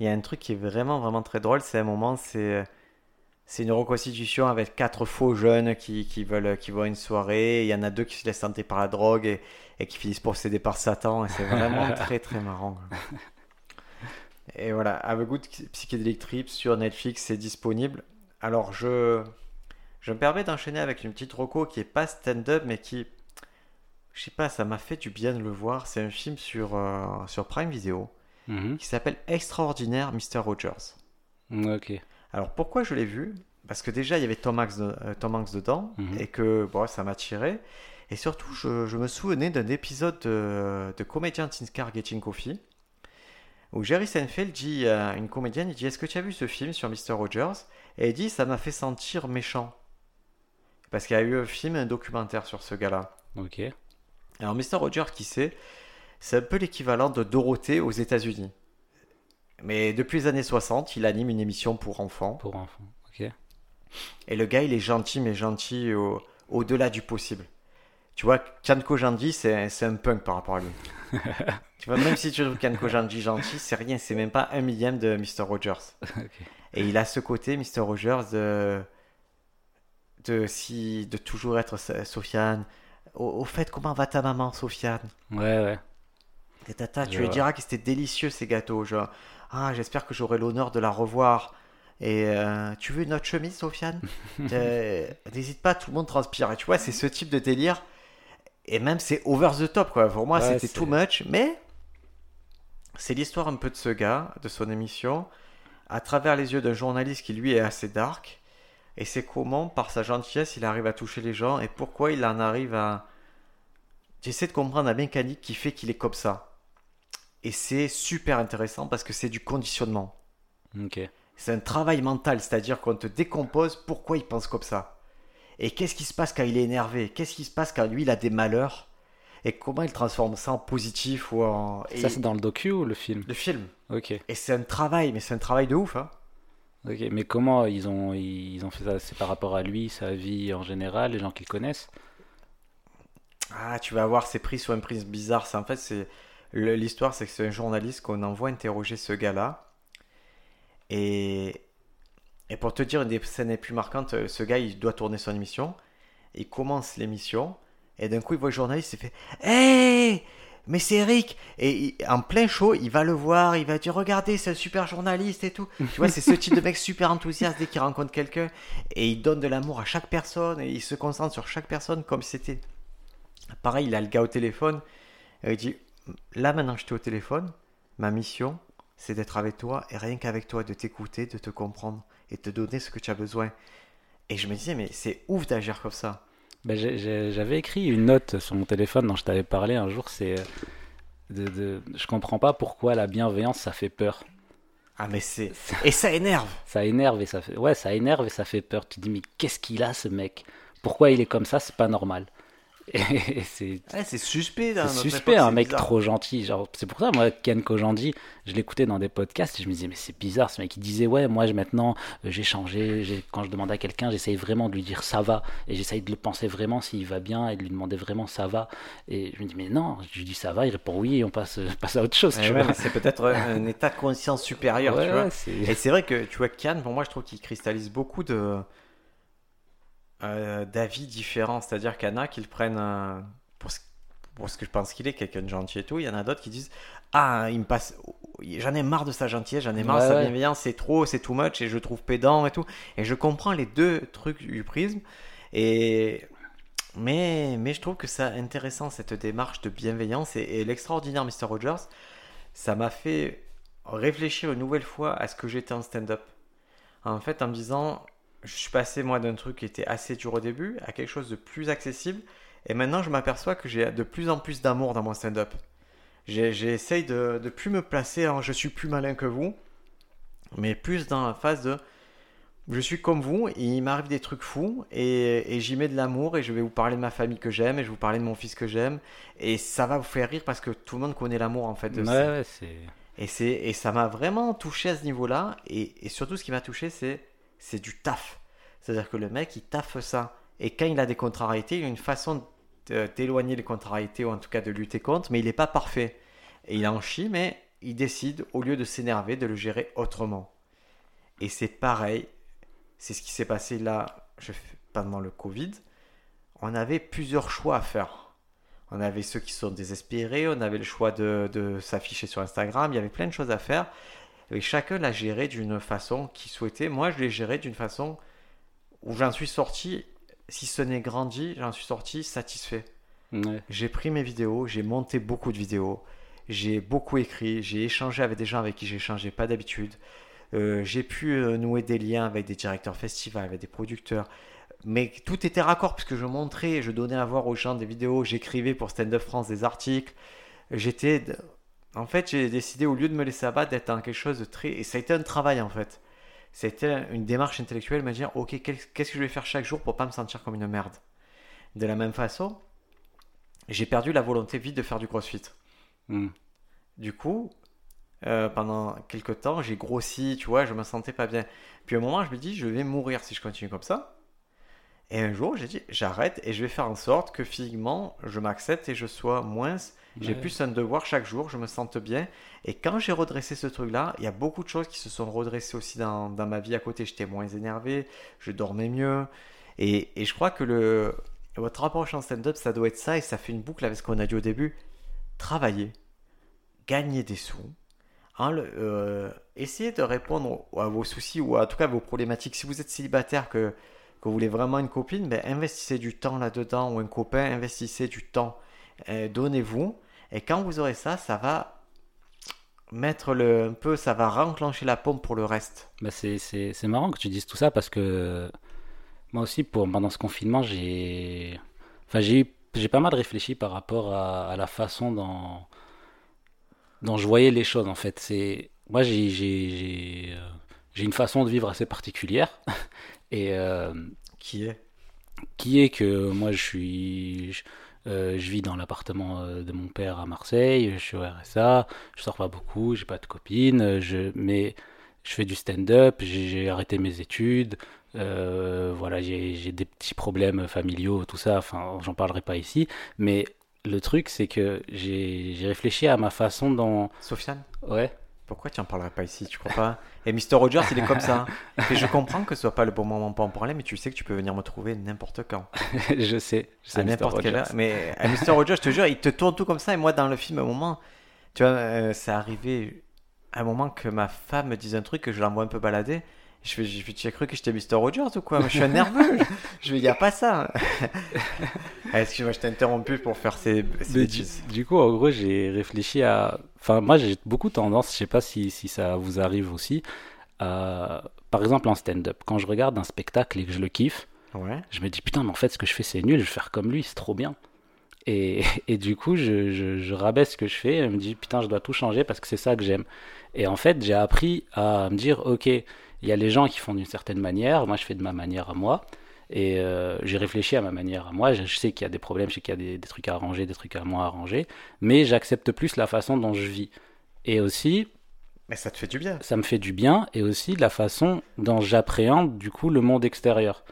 Il y a un truc qui est vraiment, vraiment très drôle. C'est un moment, c'est c'est une reconstitution avec quatre faux jeunes qui, qui veulent qui vont à une soirée. Il y en a deux qui se laissent tenter par la drogue et, et qui finissent possédés par Satan. Et c'est vraiment (laughs) très, très marrant. Et voilà, Have a Good Psychedelic Trip sur Netflix, c'est disponible. Alors, je, je me permets d'enchaîner avec une petite reco qui est pas stand-up, mais qui, je sais pas, ça m'a fait du bien de le voir. C'est un film sur, euh, sur Prime Video Mhm. qui s'appelle Extraordinaire Mr. Rogers. Ok. Alors, pourquoi je l'ai vu? Parce que déjà, il y avait Tom Hanks, de- euh, Tom Hanks dedans, Mhm. et que bon, ça m'a tiré. Et surtout, je, je me souvenais d'un épisode de, de Comedian in Car Getting Coffee, où Jerry Seinfeld dit à une comédienne, il dit, est-ce que tu as vu ce film sur Mr. Rogers? Et elle dit, ça m'a fait sentir méchant. Parce qu'il y a eu un film, un documentaire sur ce gars-là. Ok. Alors, Mr. Rogers, qui c'est? C'est un peu l'équivalent de Dorothée aux États-Unis. Mais depuis les années 60, il anime une émission pour enfants. Pour enfants. Ok. Et le gars, il est gentil, mais gentil au- au-delà du possible. Tu vois, Kan Kojandi, c'est c'est un punk par rapport à lui. (laughs) tu vois, même si tu trouves Kan Kojandi gentil, c'est rien, c'est même pas un millième de Mr. Rogers. Et il a ce côté, Mr. Rogers, de, de, si, de toujours être So- Sofiane. Au, au fait, comment va ta maman, Sofiane? Ouais, ouais. Et tata, tu lui diras que c'était délicieux ces gâteaux. Genre, ah, j'espère que j'aurai l'honneur de la revoir. Et euh, tu veux une autre chemise, Sofiane (laughs) Euh, N'hésite pas, tout le monde transpire. Et tu vois, c'est ce type de délire. Et même, c'est over the top, quoi. Pour moi, Ouais, c'était too much. Mais c'est l'histoire un peu de ce gars, de son émission, à travers les yeux d'un journaliste qui, lui, est assez dark. Et c'est comment, par sa gentillesse, il arrive à toucher les gens et pourquoi il en arrive à. J'essaie de comprendre la mécanique qui fait qu'il est comme ça. Et c'est super intéressant parce que c'est du conditionnement. Ok. C'est un travail mental, c'est-à-dire qu'on te décompose pourquoi il pense comme ça. Et qu'est-ce qui se passe quand il est énervé? Qu'est-ce qui se passe quand lui il a des malheurs? Et comment il transforme ça en positif ou en. et- Ça, c'est dans le docu ou le film? Le film. Ok. Et c'est un travail, mais c'est un travail de ouf. Hein. Ok. Mais comment ils ont, ils ont fait ça? C'est par rapport à lui, sa vie en général, les gens qu'il connaissent? Ah, tu vas voir, c'est pris sur une prise bizarre. C'est en fait, c'est l'histoire, c'est que c'est un journaliste qu'on envoie interroger ce gars-là. Et et pour te dire une des scènes les plus marquantes, euh, ce gars, il doit tourner son émission. Il commence l'émission et d'un coup, il voit le journaliste, il fait Hey mais c'est Eric Et en plein show, il va le voir, il va dire Regardez, c'est un super journaliste et tout. tu vois, c'est ce type de mec super enthousiaste dès qu'il rencontre quelqu'un. Et il donne de l'amour à chaque personne et il se concentre sur chaque personne comme c'était Pareil, il a le gars au téléphone. Et il dit Là, maintenant que je t'ai au téléphone, ma mission, c'est d'être avec toi et rien qu'avec toi, de t'écouter, de te comprendre et de te donner ce que tu as besoin. Et je me disais Mais c'est ouf d'agir comme ça. Ben, J'avais écrit une note sur mon téléphone dont je t'avais parlé un jour. C'est euh, de, de- je comprends pas pourquoi la bienveillance ça fait peur. Ah, mais c'est. (laughs) Et ça énerve Ça énerve et ça fait. Ouais, ça énerve et ça fait peur. Tu te dis, mais qu'est-ce qu'il a ce mec? Pourquoi il est comme ça? C'est pas normal. C'est Ouais, suspect. notre suspect, époque, un mec bizarre. trop gentil. Genre, c'est pour ça, moi, Ken Kojandi, je l'écoutais dans des podcasts et je me disais, mais c'est bizarre, ce mec. Il disait, ouais, moi, je- maintenant, euh, j'ai changé. Quand je demande à quelqu'un, j'essaye vraiment de lui dire ça va. Et j'essaye de le penser vraiment s'il va bien et de lui demander vraiment ça va. Et je me dis, mais non, je lui dis ça va, il répond oui et on passe, (laughs) passe à autre chose. Ouais, ouais, mais c'est peut-être un état de conscience supérieur, tu vois. Et c'est vrai que, tu vois, Kian, pour moi, je trouve qu'il cristallise beaucoup de euh, d'avis différents. C'est-à-dire qu'il y en a qui le prennent euh, pour, ce, pour ce que je pense qu'il est, quelqu'un de gentil et tout. Il y en a d'autres qui disent Ah, il me passe. J'en ai marre de sa gentillesse, j'en ai marre de sa ouais. bienveillance, c'est trop, c'est too much, et je trouve pédant et tout. Et je comprends les deux trucs du prisme. Et. Mais, mais je trouve que c'est intéressant cette démarche de bienveillance et, et l'extraordinaire Mr. Rogers, ça m'a fait réfléchir une nouvelle fois à ce que j'étais en stand-up. En fait, en me disant, je suis passé moi d'un truc qui était assez dur au début à quelque chose de plus accessible, et maintenant je m'aperçois que j'ai de plus en plus d'amour dans mon stand-up. J'essaye de, de plus me placer en je suis plus malin que vous, mais plus dans la phase de je suis comme vous, et il m'arrive des trucs fous, et, et j'y mets de l'amour, et je vais vous parler de ma famille que j'aime, et je vais vous parler de mon fils que j'aime, et ça va vous faire rire parce que tout le monde connaît l'amour en fait de Ouais, ça. et ça m'a vraiment touché à ce niveau-là. Et, et surtout, ce qui m'a touché, c'est, c'est du taf. C'est-à-dire que le mec, il taffe ça. Et quand il a des contrariétés, il a une façon d'éloigner les contrariétés, ou en tout cas de lutter contre, mais il n'est pas parfait. Et il en chie, mais il décide, au lieu de s'énerver, de le gérer autrement. Et c'est pareil. C'est ce qui s'est passé là, pendant le Covid. On avait plusieurs choix à faire. On avait ceux qui sont désespérés, on avait le choix de s'afficher sur Instagram, il y avait plein de choses à faire. Et chacun l'a géré d'une façon qu'il souhaitait. Moi, je l'ai géré d'une façon où j'en suis sorti, si ce n'est grandi, j'en suis sorti satisfait. Ouais. J'ai pris mes vidéos, j'ai monté beaucoup de vidéos, j'ai beaucoup écrit, j'ai échangé avec des gens avec qui j'échangeais pas d'habitude. Euh, j'ai pu euh, nouer des liens avec des directeurs festivals, avec des producteurs. Mais tout était raccord puisque je montrais, je donnais à voir aux gens des vidéos, j'écrivais pour Stand Up France des articles. J'étais. En fait, j'ai décidé, au lieu de me laisser abattre, d'être dans quelque chose de très. Et ça a été un travail en fait. C'était une démarche intellectuelle, me dire ok, qu'est-ce que je vais faire chaque jour pour pas me sentir comme une merde? De la même façon, j'ai perdu la volonté vite de faire du crossfit. Mm. Du coup, euh, pendant quelques temps, j'ai grossi, tu vois, je me sentais pas bien. Puis à un moment, je me dis, je vais mourir si je continue comme ça. Et un jour, j'ai dit, j'arrête et je vais faire en sorte que physiquement, je m'accepte et je sois moins. J'ai Ouais. plus un devoir chaque jour, je me sente bien. Et quand j'ai redressé ce truc-là, il y a beaucoup de choses qui se sont redressées aussi dans, dans ma vie à côté. J'étais moins énervé, je dormais mieux. Et, et je crois que le, votre approche en stand-up, ça doit être ça et ça fait une boucle avec ce qu'on a dit au début. Travailler, gagner des sous, hein, le- euh, essayer de répondre à vos soucis ou en tout cas à vos problématiques. Si vous êtes célibataire, que, que vous voulez vraiment une copine, ben, investissez du temps là-dedans ou un copain, investissez du temps. Euh, Donnez-vous. Et quand vous aurez ça, ça va mettre le, un peu, ça va renclencher la pompe pour le reste. Bah c'est, marrant que tu dises tout ça parce que moi aussi, pour, pendant ce confinement, j'ai, enfin, j'ai, pas mal réfléchi par rapport à, la façon dont, dont je voyais les choses en fait. Moi, euh, j'ai une façon de vivre assez particulière et euh, Qui est? qui est que moi, je suis, je, euh, je vis dans l'appartement euh, de mon père à Marseille, je suis au RSA, je sors pas beaucoup, j'ai pas de copine, je, mais je fais du stand-up, j'ai arrêté mes études, euh, voilà, j'ai des petits problèmes familiaux, tout ça, enfin, j'en parlerai pas ici, mais le truc, c'est que j'ai réfléchi à ma façon dont... Sofiane? Ouais, Pourquoi tu en parlerais pas ici Tu crois pas? Et Mr. Rogers, il est comme ça. (laughs) Et je comprends que ce soit pas le bon moment pour en parler, mais tu sais que tu peux venir me trouver n'importe quand. (laughs) je sais, je sais, à n'importe quelle heure. Mais à Mr. Rogers, je te jure, il te tourne tout comme ça. Et moi, dans le film, à un moment, tu vois, euh, c'est arrivé à un moment que ma femme me dise un truc que je l'envoie un peu balader. Je fais, je tu as cru que j'étais Mr. Rogers ou quoi? Je suis nerveux. (laughs) je vais, a pas ça. (laughs) Ah, Excuse-moi, je t'ai interrompu pour faire ces, ces Mais du, bêtises. du coup, en gros, j'ai réfléchi à. Enfin, moi, j'ai beaucoup tendance, je sais pas si, si ça vous arrive aussi, à- par exemple en stand-up. Quand je regarde un spectacle et que je le kiffe, Ouais. je me dis putain, mais en fait, ce que je fais, c'est nul, je vais faire comme lui, c'est trop bien. Et, (laughs) et du coup, je, je, je rabaisse ce que je fais. Et je me dis, putain, je dois tout changer parce que c'est ça que j'aime. Et en fait, j'ai appris à me dire, ok, il y a les gens qui font d'une certaine manière. Moi, je fais de ma manière à moi. Et euh, j'ai réfléchi à ma manière à moi. Je, sais qu'il y a des problèmes, je sais qu'il y a des, des trucs à arranger, des trucs à moi à arranger. Mais j'accepte plus la façon dont je vis. Et aussi, Mais ça te fait du bien. ça me fait du bien et aussi la façon dont j'appréhende du coup le monde extérieur.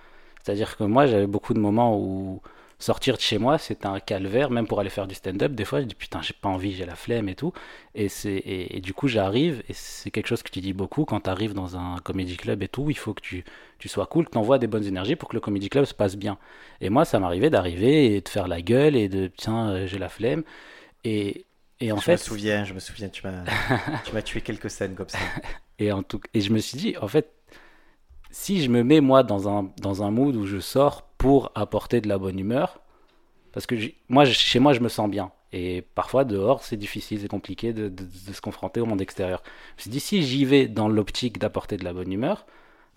C'est-à-dire que moi j'avais beaucoup de moments où sortir de chez moi c'était un calvaire, même pour aller faire du stand-up. Des fois je dis putain j'ai pas envie, j'ai la flemme et tout. Et, c'est, et, et du coup j'arrive et c'est quelque chose que tu dis beaucoup quand tu arrives dans un comédie club et tout. Il faut que tu, tu sois cool, que tu envoies des bonnes énergies pour que le comédie club se passe bien. Et moi ça m'arrivait d'arriver et de faire la gueule et de tiens euh, j'ai la flemme. Et, et en je fait, me souviens, je me souviens, tu m'as, (laughs) tu m'as tué quelques scènes comme ça. (laughs) Et, en tout, et je me suis dit, en fait, si je me mets moi dans un, dans un mood où je sors pour apporter de la bonne humeur, parce que moi, chez moi, je me sens bien. Et parfois, dehors, c'est difficile, c'est compliqué de, de- de se confronter au monde extérieur. Je me suis dit, si j'y vais dans l'optique d'apporter de la bonne humeur,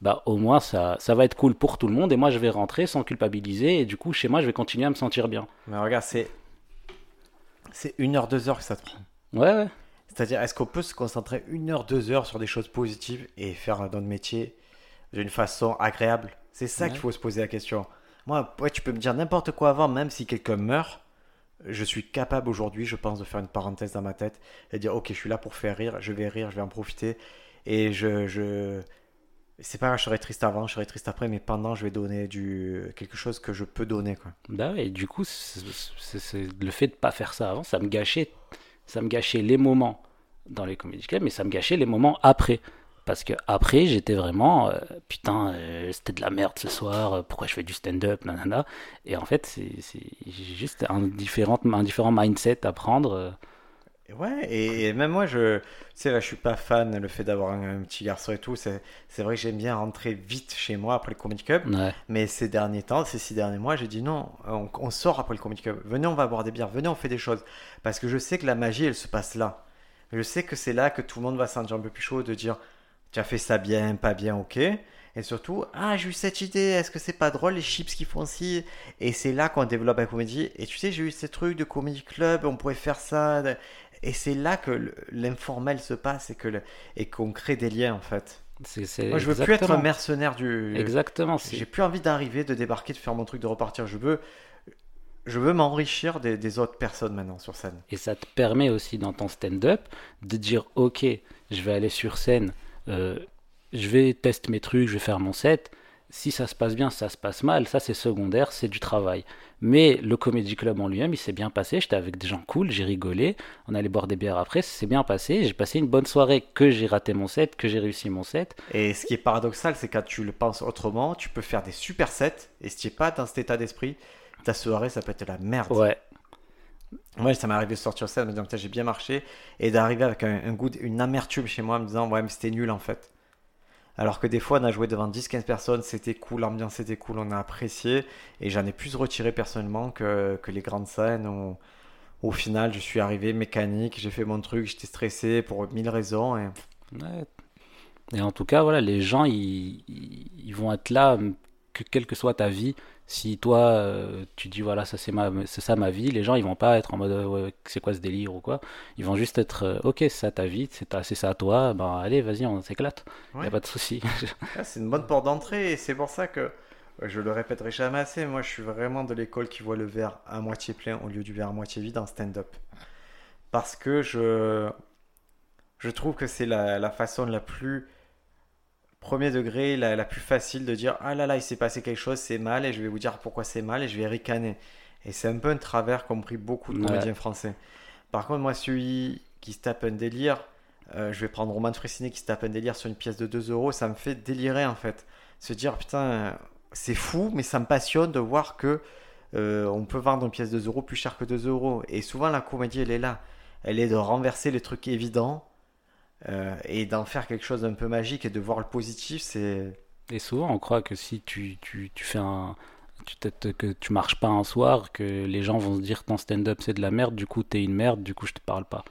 bah au moins ça, ça va être cool pour tout le monde et moi je vais rentrer sans culpabiliser et du coup chez moi je vais continuer à me sentir bien. Mais regarde, c'est, c'est une heure, deux heures que ça te prend. Ouais, ouais. C'est-à-dire, est-ce qu'on peut se concentrer une heure, deux heures sur des choses positives et faire notre métier d'une façon agréable? C'est ça Ouais. qu'il faut se poser la question. Moi, ouais, tu peux me dire n'importe quoi avant, même si quelqu'un meurt. Je suis capable aujourd'hui, je pense, de faire une parenthèse dans ma tête et dire Ok, je suis là pour faire rire, je vais rire, je vais en profiter. Et je. je... C'est pas grave, je serai triste avant, je serai triste après, mais pendant, je vais donner du... quelque chose que je peux donner. Quoi. Bah et du coup, le fait de pas faire ça avant, ça me gâchait, ça me gâchait les moments dans les comédie clubs, mais ça me gâchait les moments après. Parce que après, j'étais vraiment, euh, putain, euh, c'était de la merde ce soir, euh, pourquoi je fais du stand-up, nanana. Et en fait, c'est juste un différent, un différent mindset à prendre. Ouais, et, et même moi, je, tu sais, là, je suis pas fan, le fait d'avoir un, un petit garçon et tout. C'est, c'est vrai que j'aime bien rentrer vite chez moi après le Comedy Club. Ouais, Mais ces derniers temps, ces six derniers mois, j'ai dit non, on, on sort après le Comedy Club. Venez, on va boire des bières. Venez, on fait des choses. Parce que je sais que la magie, elle se passe là. Je sais que c'est là que tout le monde va se sentir un peu plus chaud de dire, tu as fait ça bien, pas bien, ok. Et surtout, ah, j'ai eu cette idée, est-ce que c'est pas drôle les chips qui font ci? Et c'est là qu'on développe la comédie. Et tu sais, j'ai eu ces trucs de Comedy Club, on pourrait faire ça. Et c'est là que l'informel se passe et que le- et qu'on crée des liens en fait. Moi, je veux plus être un mercenaire du. Exactement, J'ai plus envie d'arriver, de débarquer, de faire mon truc, de repartir. Je veux, je veux m'enrichir des, des autres personnes maintenant sur scène. Et ça te permet aussi dans ton stand-up de dire ok, je vais aller sur scène, euh, je vais tester mes trucs, je vais faire mon set. Si ça se passe bien, ça se passe mal, ça c'est secondaire, c'est du travail. Mais le Comedy Club en lui-même, il s'est bien passé. J'étais avec des gens cool, j'ai rigolé. On allait boire des bières après, ça s'est bien passé. J'ai passé une bonne soirée, que j'ai raté mon set, que j'ai réussi mon set. Et ce qui est paradoxal, c'est quand tu le penses autrement, tu peux faire des super sets. Et si tu n'es pas dans cet état d'esprit, ta soirée, ça peut être la merde. Ouais, Moi, ça m'est arrivé de sortir scène, de me dire, j'ai bien marché, et d'arriver avec un, goût, une amertume chez moi, en me disant, ouais, mais c'était nul en fait. Alors que des fois, on a joué devant 10-15 personnes, c'était cool, l'ambiance était cool, on a apprécié, et j'en ai plus retiré personnellement que, que les grandes scènes au final, je suis arrivé mécanique, j'ai fait mon truc, j'étais stressé pour mille raisons, et. Et en tout cas, voilà, les gens, ils- ils vont être là, que, quelle que soit ta vie. Si toi, euh, tu dis, voilà, ça c'est ma, c'est ça ma vie, les gens, ils vont pas être en mode, euh, ouais, c'est quoi ce délire ou quoi. Ils vont juste être, euh, ok, c'est ça ta vie, c'est ta- c'est ça toi, ben allez, vas-y, on s'éclate. Il Ouais. a pas de souci. (laughs) Ah, c'est une bonne porte d'entrée et c'est pour ça que je le répéterai jamais assez. Moi, je suis vraiment de l'école qui voit le verre à moitié plein au lieu du verre à moitié vide en stand-up. Parce que je, je trouve que c'est la, la façon la plus premier degré, la, la plus facile de dire Ah là là, il s'est passé quelque chose, c'est mal, et je vais vous dire pourquoi c'est mal, et je vais ricaner. Et c'est un peu un travers qu'ont pris beaucoup de Ouais. comédiens français. Par contre, moi, celui qui se tape un délire, euh, je vais prendre Roman Fressinet qui se tape un délire sur une pièce de 2 euros, ça me fait délirer en fait. Se dire putain, c'est fou, mais ça me passionne de voir que euh, on peut vendre une pièce de 2 euros plus cher que 2 euros. Et souvent, la comédie, elle est là. Elle est de renverser les trucs évidents et d'en faire quelque chose d'un peu magique et de voir le positif. C'est Et souvent, on croit que si tu, tu, tu fais un. Tu, que tu marches pas un soir, que les gens vont se dire ton stand-up c'est de la merde, du coup t'es une merde, du coup je te parle pas.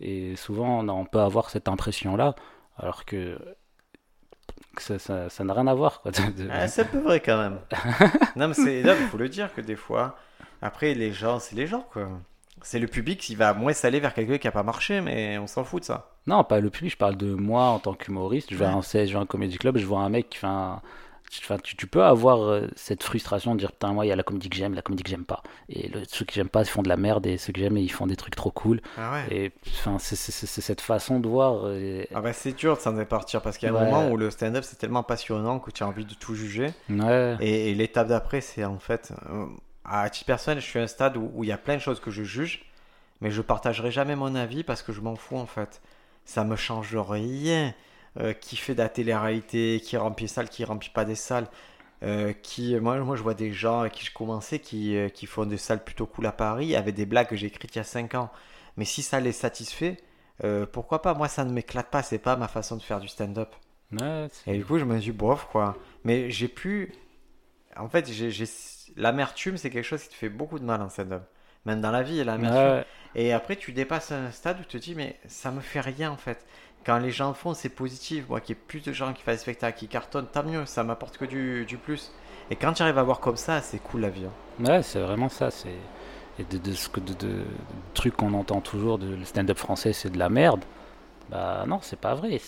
Et souvent, on, peut avoir cette impression-là, alors que, que ça ça- ça n'a rien à voir. Quoi, de- Ah, c'est un peu vrai quand même. (laughs) non, mais c'est là, il faut le dire que des fois, Après, les gens, c'est les gens, quoi. C'est le public qui va moins s'aller vers quelqu'un qui a pas marché, mais on s'en fout de ça. Non, pas le public, je parle de moi en tant qu'humoriste. Je vais à un CS, je vais à un comédie club, je vois un mec qui fait un. Enfin, tu, tu peux avoir euh, cette frustration de dire putain, moi il y a la comédie que j'aime, la comédie que j'aime pas. Et le- ceux que j'aime pas, ils font de la merde, et ceux que j'aime, ils font des trucs trop cool. Ah ouais. Et enfin, c'est cette façon de voir. euh, Ah bah c'est dur de s'en départir parce qu'il y a un moment où le stand-up c'est tellement passionnant que tu as envie de tout juger. Ouais. Et, et l'étape d'après, c'est en fait, euh, à titre personnel, je suis à un stade où, il y a plein de choses que je juge, mais je partagerai jamais mon avis parce que je m'en fous en fait. Ça me change rien. Euh, qui fait de la télé-réalité, qui remplit des salles, qui remplit pas des salles. Euh, qui, moi, moi, je vois des gens avec qui je commençais qui, euh, qui font des salles plutôt cool à Paris avec des blagues que j'ai écrites il y a 5 ans. Mais si ça les satisfait, pourquoi pas? Moi, ça ne m'éclate pas, c'est pas ma façon de faire du stand-up. Et du coup, je me suis dit, bof, quoi. Mais j'ai pu. En fait, j'ai, l'amertume, c'est quelque chose qui te fait beaucoup de mal en stand-up. Même dans la vie, l'amertume. Ouais. Et après, tu dépasses un stade où tu te dis, mais ça me fait rien en fait. Quand les gens font, c'est positif. Moi, qu'il y ait plus de gens qui fassent des spectacles, qui cartonnent, tant mieux. Ça m'apporte que du, du plus. Et quand tu arrives à voir comme ça, c'est cool la vie. hein. Ouais, c'est vraiment ça. C'est et de, de ce que de, de, de trucs qu'on entend toujours de le stand-up français, c'est de la merde. Bah non, c'est pas vrai.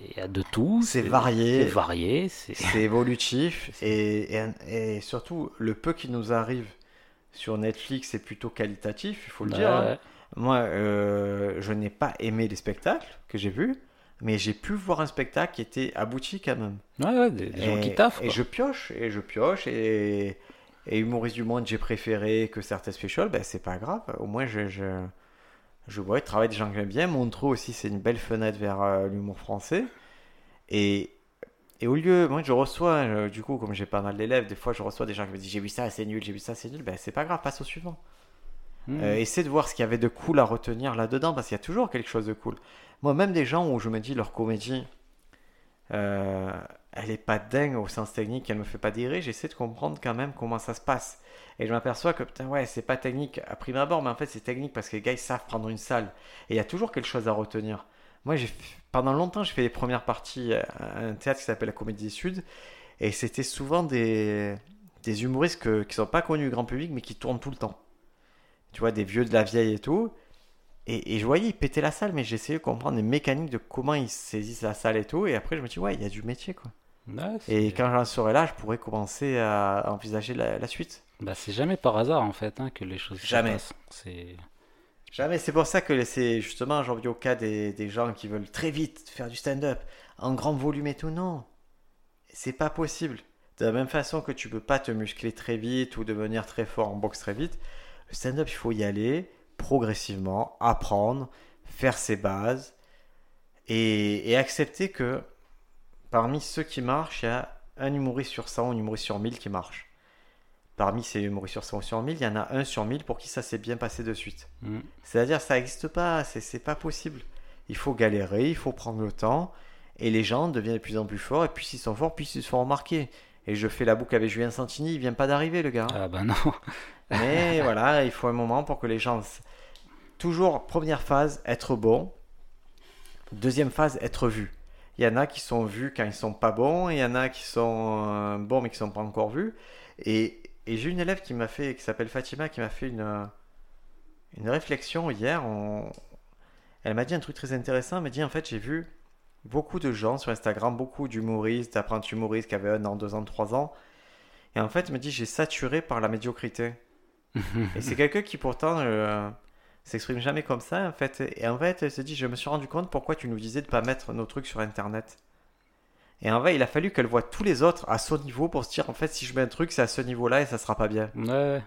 Il y a de tout. C'est varié. C'est varié. C'est (laughs) évolutif. Et, et, et surtout, le peu qui nous arrive sur Netflix est plutôt qualitatif, il faut le dire. hein. Moi, euh, je n'ai pas aimé les spectacles que j'ai vus, mais j'ai pu voir un spectacle qui était abouti quand même. Ouais, ouais, des, des gens et, qui taffent. Et je pioche, et je pioche, et, et humoriste du monde, j'ai préféré que certains specials, ben c'est pas grave. Au moins, je, je, je vois le travail des gens que j'aime bien. Montreux aussi, c'est une belle fenêtre vers euh, l'humour français. Et, et au lieu, moi, je reçois, euh, du coup, comme j'ai pas mal d'élèves, des fois, je reçois des gens qui me disent J'ai vu ça, c'est nul, j'ai vu ça, c'est nul. Ben, c'est pas grave, passe au suivant. Euh, essaie de voir ce qu'il y avait de cool à retenir là-dedans, parce qu'il y a toujours quelque chose de cool. Moi, même des gens où je me dis leur comédie, elle est pas dingue au sens technique, elle me fait pas délirer, j'essaie de comprendre quand même comment ça se passe. Et je m'aperçois que putain, ouais, c'est pas technique à prime abord, mais en fait, c'est technique parce que les gars, ils savent prendre une salle. Et il y a toujours quelque chose à retenir. Moi, j'ai pendant longtemps, j'ai fait les premières parties à un théâtre qui s'appelle la Comédie du Sud, et c'était souvent des, des humoristes que, qui sont pas connus du grand public, mais qui tournent tout le temps tu vois, des vieux de la vieille et tout. Et, et je voyais, ils pétaient la salle, mais j'essayais de comprendre les mécaniques de comment ils saisissent la salle et tout. Et après, je me dis, ouais, il y a du métier, quoi. Et quand j'en serai là, je pourrais commencer à envisager la, la suite. Bah, c'est jamais par hasard en fait hein, que les choses se Jamais. passent. C'est Jamais. C'est pour ça que c'est justement, j'en viens au cas des, des gens qui veulent très vite faire du stand-up, en grand volume et tout. Non, c'est pas possible. De la même façon que tu peux pas te muscler très vite ou devenir très fort en boxe très vite, le stand-up, il faut y aller progressivement, apprendre, faire ses bases et, et accepter que parmi ceux qui marchent, il y a un humoriste sur 100 ou un humoriste sur 1000 qui marche. Parmi ces humoristes sur 100 ou sur 1000, il y en a un sur 1000 pour qui ça s'est bien passé de suite. Hmm. C'est-à-dire, ça n'existe pas, c'est pas possible. Il faut galérer, il faut prendre le temps, et les gens deviennent de plus en plus forts, et plus ils sont forts, plus ils se font remarquer. Et je fais la boucle avec Julien Santini, il vient pas d'arriver, le gars. ah bah non. (laughs) Mais voilà, il faut un moment pour que les gens. Toujours, première phase, être bon. Deuxième phase, être vu. Il y en a qui sont vus quand ils sont pas bons, et il y en a qui sont euh, bons mais qui sont pas encore vus. Et, et j'ai une élève qui m'a fait, qui s'appelle Fatima, qui m'a fait une, euh, une réflexion hier. On- Elle m'a dit un truc très intéressant. Elle m'a dit en fait, j'ai vu beaucoup de gens sur Instagram, beaucoup d'humoristes, d'apprentis humoristes qui avaient un an, deux ans, trois ans. Et en fait, elle me dit j'ai saturé par la médiocrité. (laughs) Et c'est quelqu'un qui pourtant euh, s'exprime jamais comme ça en fait. Et en fait, elle se dit, je me suis rendu compte pourquoi tu nous disais de pas mettre nos trucs sur Internet. Et en fait, il a fallu qu'elle voit tous les autres à son niveau pour se dire, en fait, si je mets un truc, c'est à ce niveau-là et ça sera pas bien. Ouais.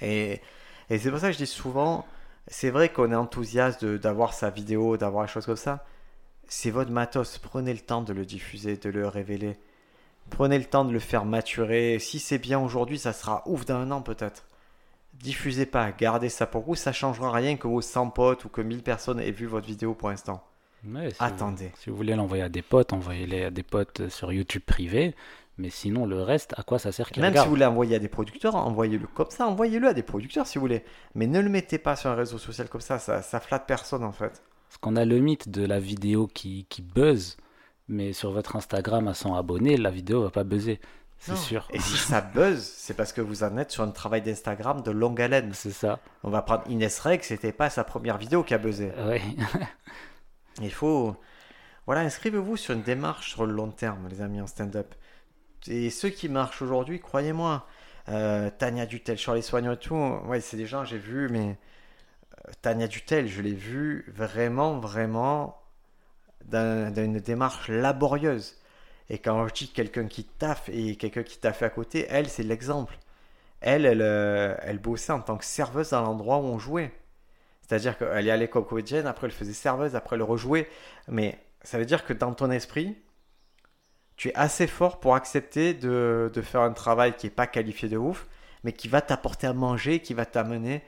Et, et c'est pour ça que je dis souvent, c'est vrai qu'on est enthousiaste d'avoir sa vidéo, d'avoir des choses comme ça. C'est votre matos, prenez le temps de le diffuser, de le révéler. Prenez le temps de le faire maturer. Si c'est bien aujourd'hui, ça sera ouf dans un an peut-être. Diffusez pas, gardez ça pour vous, ça changera rien que vos 100 potes ou que 1000 personnes aient vu votre vidéo pour l'instant. Si Attendez. Vous, si vous voulez l'envoyer à des potes, envoyez-les à des potes sur YouTube privé. Mais sinon, le reste, à quoi ça sert qu'ils Même si vous voulez envoyer à des producteurs, envoyez-le comme ça, envoyez-le à des producteurs si vous voulez. Mais ne le mettez pas sur un réseau social comme ça, ça, ça flatte personne en fait. Parce qu'on a le mythe de la vidéo qui, qui buzz, mais sur votre Instagram à 100 abonnés, la vidéo va pas buzzer. c'est sûr. Et si ça buzz, c'est parce que vous en êtes sur un travail d'Instagram de longue haleine. C'est ça. On va prendre Inès Reg, c'était pas sa première vidéo qui a buzzé. Ouais. (laughs) Il faut. Voilà, inscrivez-vous sur une démarche sur le long terme, les amis, en stand-up. Et ceux qui marchent aujourd'hui, croyez-moi, euh, Tania Dutel, Charles Soignant et tout, ouais, c'est des gens, j'ai vu, mais euh, Tania Dutel, je l'ai vu vraiment, vraiment dans, une démarche laborieuse. Et quand je dis quelqu'un qui taffe et quelqu'un qui taffe à côté, elle, c'est l'exemple. Elle, elle, euh, elle bossait en tant que serveuse dans l'endroit où on jouait. C'est-à-dire qu'elle est allée comme comédienne, après elle faisait serveuse, après elle rejouait. Mais ça veut dire que dans ton esprit, tu es assez fort pour accepter de, faire un travail qui n'est pas qualifié de ouf, mais qui va t'apporter à manger, qui va t'amener,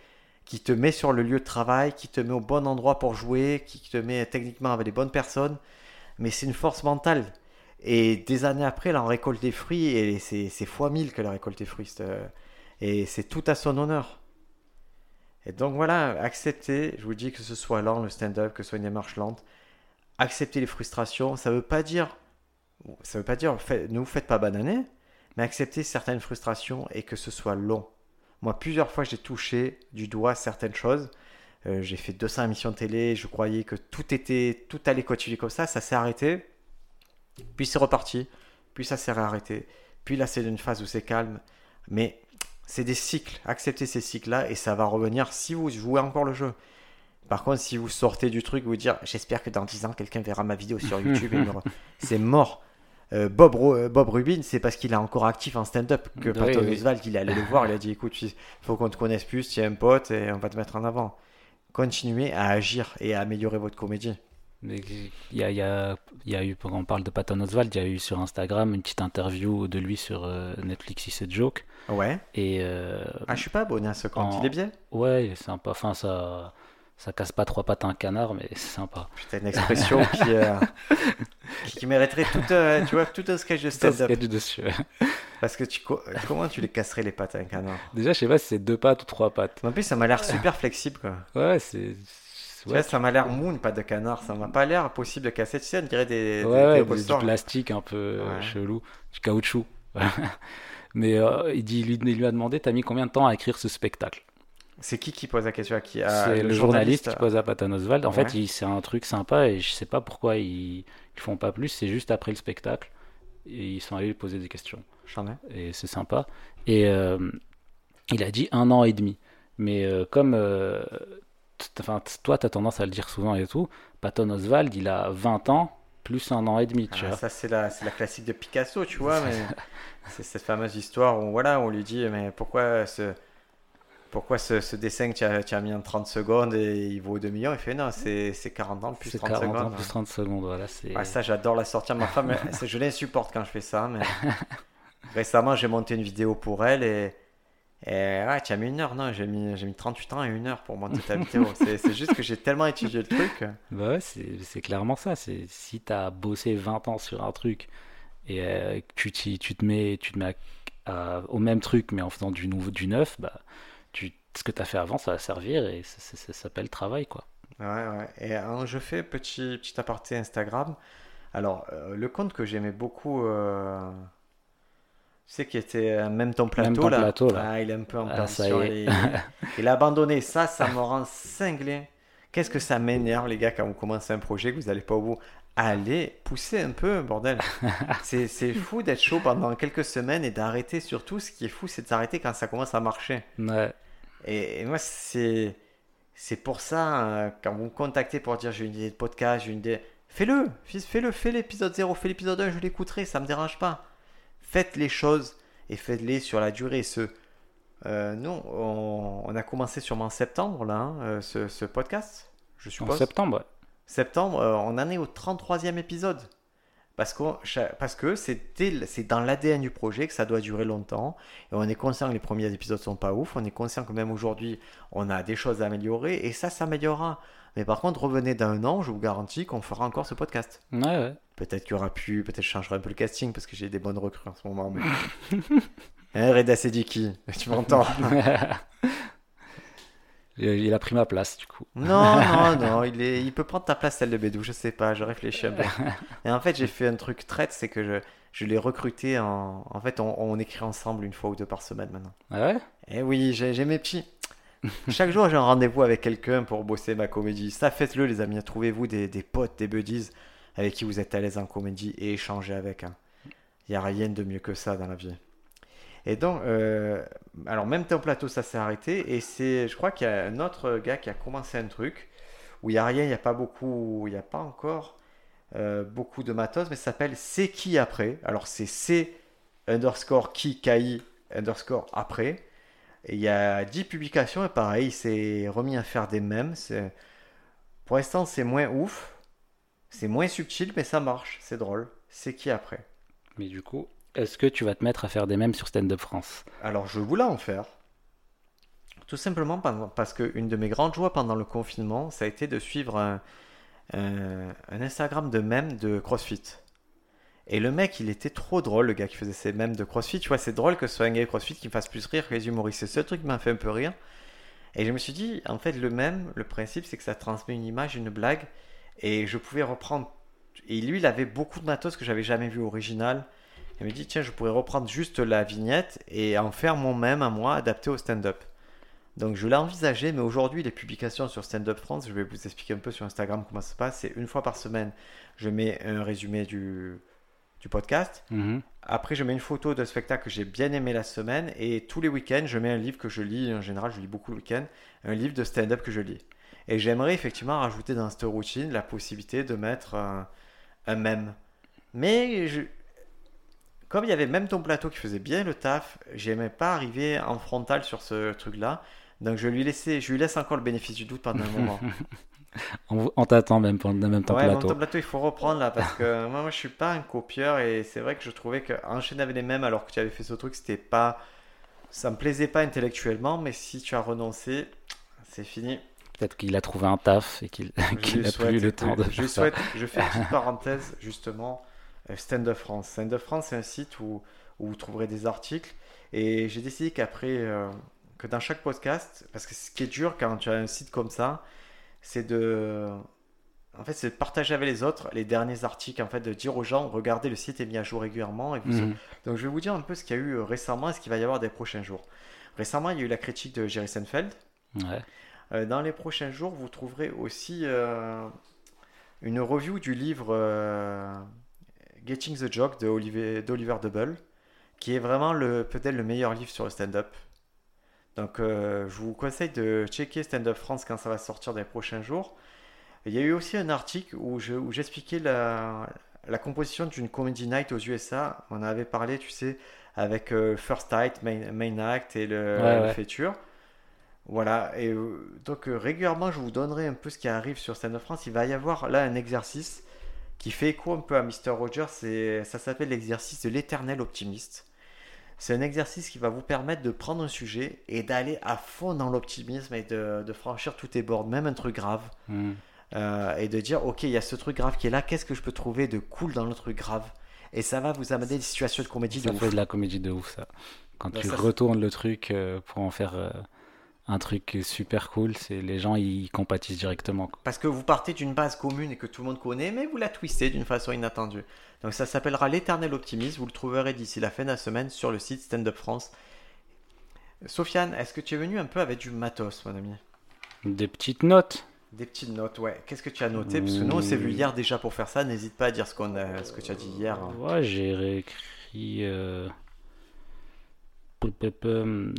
qui te met sur le lieu de travail, qui te met au bon endroit pour jouer, qui te met techniquement avec les bonnes personnes. Mais c'est une force mentale. Et des années après, elle en récolte des fruits, et c'est fois mille qu'elle a récolté des fruits. cette- Et c'est tout à son honneur. Et donc voilà, acceptez, je vous dis que ce soit lent, le stand-up, que ce soit une démarche lente, accepter les frustrations, ça veut pas dire, ça veut pas dire, ne vous faites pas bananer, mais accepter certaines frustrations et que ce soit long. Moi, plusieurs fois, j'ai touché du doigt certaines choses. Euh, j'ai fait 200 émissions de télé, je croyais que tout était, tout allait continuer comme ça, ça s'est arrêté. Puis c'est reparti, puis ça s'est réarrêté. Puis là, c'est une phase où c'est calme. Mais c'est des cycles. Acceptez ces cycles-là et ça va revenir si vous jouez encore le jeu. Par contre, si vous sortez du truc, vous dire j'espère que dans 10 ans, quelqu'un verra ma vidéo sur YouTube, et me (laughs) c'est mort. Euh, Bob, Ro- euh, Bob Rubin, c'est parce qu'il est encore actif en stand-up que Oui, Patton oui. Oswalt, il est allé le (laughs) voir, il a dit écoute, il faut qu'on te connaisse plus, tu es un pote et on va te mettre en avant. Continuez à agir et à améliorer votre comédie. Mais il y a, il y, a, il y a eu, quand on parle de Patton Oswald, il y a eu sur Instagram une petite interview de lui sur euh, Netflix, c'est joke. Ouais. Et euh, Ah, je suis pas abonné à ce compte, En- il est bien. ouais, il est sympa. Enfin, ça, ça casse pas trois pattes à un canard, mais c'est sympa. Putain, une expression qui, euh, qui, (laughs) qui mériterait tout, euh, tu vois, tout un sketch de stand-up. dessus. Parce que tu, co- comment tu les casserais les pattes à un canard? Déjà, je sais pas si c'est deux pattes ou trois pattes. En plus, ça m'a l'air super flexible, quoi. Ouais, c'est. Tu Ouais, vois, ça m'a l'air mou, une patte de canard. Ça m'a pas l'air possible de casser. Tu sais, on dirait des, des- ouais, des ouais, du, plastique un peu euh, Ouais. chelou, du caoutchouc. (laughs) Mais euh, il, dit, lui, il lui a demandé T'as mis combien de temps à écrire ce spectacle? C'est qui qui pose la question à qui? C'est le, journaliste qui pose à Patton Oswald. En Ouais. fait, c'est un truc sympa et je sais pas pourquoi ils, ils font pas plus. C'est juste après le spectacle. Et ils sont allés lui poser des questions. Et c'est sympa. Et euh, il a dit un an et demi. Mais euh, comme euh, enfin, toi, tu as tendance à le dire souvent et tout, Patton Oswald, il a 20 ans plus un an et demi. Tu Ah, vois. ça, c'est la, la classique de Picasso, tu vois. (laughs) c'est cette fameuse histoire où voilà, on lui dit Mais pourquoi ce, pourquoi ce, ce dessin que tu as, tu as mis en 30 secondes et il vaut 2 millions? Il fait Non, c'est c'est 40 ans plus C'est 30 40 secondes. ans plus 30 secondes. Voilà. Ouais, ça, j'adore la sortir. Ma femme, (laughs) je l'insupporte quand je fais ça. Mais (laughs) récemment, j'ai monté une vidéo pour elle et, et ouais, tu as mis une heure. Non, j'ai mis, mis 38 ans et une heure pour monter ta vidéo. C'est juste que j'ai tellement étudié le truc. (laughs) Bah ouais, c'est, clairement ça. Si tu as bossé 20 ans sur un truc et euh, tu, tu te mets, tu te mets à- à- au même truc mais en faisant du nouveau, du neuf, bah, tu, ce que tu as fait avant, ça va servir et ça, ça- ça s'appelle travail. quoi. Ouais, ouais. Et hein, je fais petit, petit aparté Instagram. Alors, euh, le compte que j'aimais beaucoup, euh, tu sais, qui était euh, même ton plateau, Même ton là. plateau, là. Ah, il est un peu en Ah, est. Il, (laughs) il a abandonné. Ça, ça me rend cinglé. Qu'est-ce que ça m'énerve, les gars, quand vous commencez un projet, que vous n'allez pas au bout? Allez, poussez un peu, bordel. (laughs) c'est, c'est fou d'être chaud pendant quelques semaines et d'arrêter. Surtout, ce qui est fou, c'est de s'arrêter quand ça commence à marcher. Ouais. Et, et moi, c'est, c'est pour ça, euh, quand vous me contactez pour dire j'ai une idée de podcast, j'ai une idée, fais-le, fils, fais-le, fais l'épisode 0, fais l'épisode 1, je l'écouterai, ça me dérange pas. Faites les choses et faites-les sur la durée. Ce, euh, nous, on, on a commencé sûrement en septembre, là, hein, euh, ce, ce podcast, je En suppose. septembre, ouais. Septembre, euh, on en est au 33e épisode. Parce, cha- parce que c'est dans l'ADN du projet que ça doit durer longtemps. Et on est conscient que les premiers épisodes sont pas ouf. On est conscient que même aujourd'hui, on a des choses à améliorer. Et ça s'améliorera. Mais par contre, revenez dans un an, je vous garantis qu'on fera encore ce podcast. Ouais, ouais. Peut-être qu'il y aura plus, peut-être que je changerai un peu le casting parce que j'ai des bonnes recrues en ce moment. Mais... (laughs) hein, Reda Sediki, tu m'entends? (laughs) Il a pris ma place, du coup. Non, non, (laughs) non, il, est, il peut prendre ta place, celle de Bédou, je sais pas, je réfléchis un peu. Et en fait, j'ai fait un truc traite, c'est que je, je l'ai recruté en. En fait, on, on écrit ensemble une fois ou deux par semaine maintenant. Ah ouais? Eh oui, j'ai mes petits. Chaque jour, j'ai un rendez-vous avec quelqu'un pour bosser ma comédie. Ça, faites-le, les amis. Trouvez-vous des, des potes, des buddies avec qui vous êtes à l'aise en comédie et échangez avec. Il n'y a rien de mieux que ça dans la vie. Et donc, euh, alors même temps plateau, ça s'est arrêté. Et c'est, je crois qu'il y a un autre gars qui a commencé un truc où il n'y a rien, il n'y a pas beaucoup, il n'y a pas encore euh, beaucoup de matos, mais ça s'appelle C'est qui après? Alors c'est C underscore qui, KI underscore après. Et il y a 10 publications et pareil, il s'est remis à faire des mèmes. Pour l'instant, c'est moins ouf. C'est moins subtil, mais ça marche. C'est drôle. C'est qui après? Mais du coup, est-ce que tu vas te mettre à faire des mèmes sur Stand Up France? Alors, je voulais en faire. Tout simplement parce qu'une de mes grandes joies pendant le confinement, ça a été de suivre un, un- Instagram de mèmes de CrossFit. Et le mec, il était trop drôle, le gars qui faisait ces mèmes de CrossFit. Tu vois, c'est drôle que ce soit un gars CrossFit qui me fasse plus rire que les humoristes. C'est ce truc m'a fait un peu rire. Et je me suis dit, en fait, le même, le principe, c'est que ça transmet une image, une blague. Et je pouvais reprendre. Et lui, il avait beaucoup de matos que j'avais jamais vu original. Il me dit, tiens, je pourrais reprendre juste la vignette et en faire mon même à moi, adapté au stand-up. Donc je l'ai envisagé, mais aujourd'hui, les publications sur Stand Up France, je vais vous expliquer un peu sur Instagram comment ça se passe. C'est une fois par semaine, je mets un résumé du, du podcast. Mhm. Après, je mets une photo de spectacle que j'ai bien aimé la semaine. Et tous les week-ends, je mets un livre que je lis. En général, je lis beaucoup le week-end. Un livre de stand-up que je lis. Et j'aimerais effectivement rajouter dans cette routine la possibilité de mettre un, un mème. Mais je- comme il y avait même ton plateau qui faisait bien le taf, j'aimais pas arriver en frontal sur ce truc-là. Donc je lui, laissais, je lui laisse encore le bénéfice du doute pendant un moment. (laughs) On, on t'attend même le même temps ouais, plateau. temps plateau, il faut reprendre là parce que moi, moi je suis pas un copieur et c'est vrai que je trouvais qu'enchaîner avec les mêmes alors que tu avais fait ce truc, c'était pas. Ça me plaisait pas intellectuellement, mais si tu as renoncé, c'est fini. Peut-être qu'il a trouvé un taf et qu'il (laughs) Je qu'il lui a souhaite- plus le temps de Je faire ça. je fais une (laughs) petite parenthèse justement. Euh, Stand Up France. Stand Up France, c'est un site où, où vous trouverez des articles. Et j'ai décidé qu'après, euh, que dans chaque podcast, parce que ce qui est dur quand tu as un site comme ça, c'est de. En fait, c'est de partager avec les autres les derniers articles, en fait, de dire aux gens, regardez, le site est mis à jour régulièrement. Et vous Mhm. donc je vais vous dire un peu ce qu'il y a eu euh, récemment et ce qu'il va y avoir des prochains jours. Récemment, il y a eu la critique de Jerry Seinfeld. Ouais. Euh, dans les prochains jours, vous trouverez aussi euh, une review du livre Getting the Joke de d'Oliver Double, qui est vraiment le peut-être le meilleur livre sur le stand-up. Donc euh, je vous conseille de checker Stand Up France quand ça va sortir dans les prochains jours. Il y a eu aussi un article où je- où j'expliquais la, la composition d'une comedy night aux USA. On en avait parlé, tu sais, avec euh, First Act, main, Main Act et le, Ouais, le ouais. Feature. Voilà, et euh, donc euh, régulièrement je vous donnerai un peu ce qui arrive sur Stand Up France. Il va y avoir là un exercice qui fait écho un peu à Mr. Rogers, c'est- ça s'appelle l'exercice de l'éternel optimiste. C'est un exercice qui va vous permettre de prendre un sujet et d'aller à fond dans l'optimisme et de, de franchir tous tes bords, même un truc grave, Mhm. euh, et de dire ok, il y a ce truc grave qui est là, qu'est-ce que je peux trouver de cool dans le truc grave? Et ça va vous amener des situations de comédie de Ça ouf. fait de la comédie de ouf, ça. Quand Bah, tu ça, retournes le truc euh, pour en faire euh, un truc super cool, c'est les gens ils compatissent directement. quoi. Parce que vous partez d'une base commune et que tout le monde connaît, mais vous la twistez d'une façon inattendue. Donc ça s'appellera l'éternel optimisme. Vous le trouverez d'ici la fin de la semaine sur le site Stand Up France. Sofiane, est-ce que tu es venu un peu avec du matos, mon ami? Des petites notes. Des petites notes, ouais. Qu'est-ce que tu as noté? Parce que nous, on s'est vu hier déjà pour faire ça. N'hésite pas à dire ce, qu'on a, ce que tu as dit hier. Ouais, j'ai réécrit. euh, peu,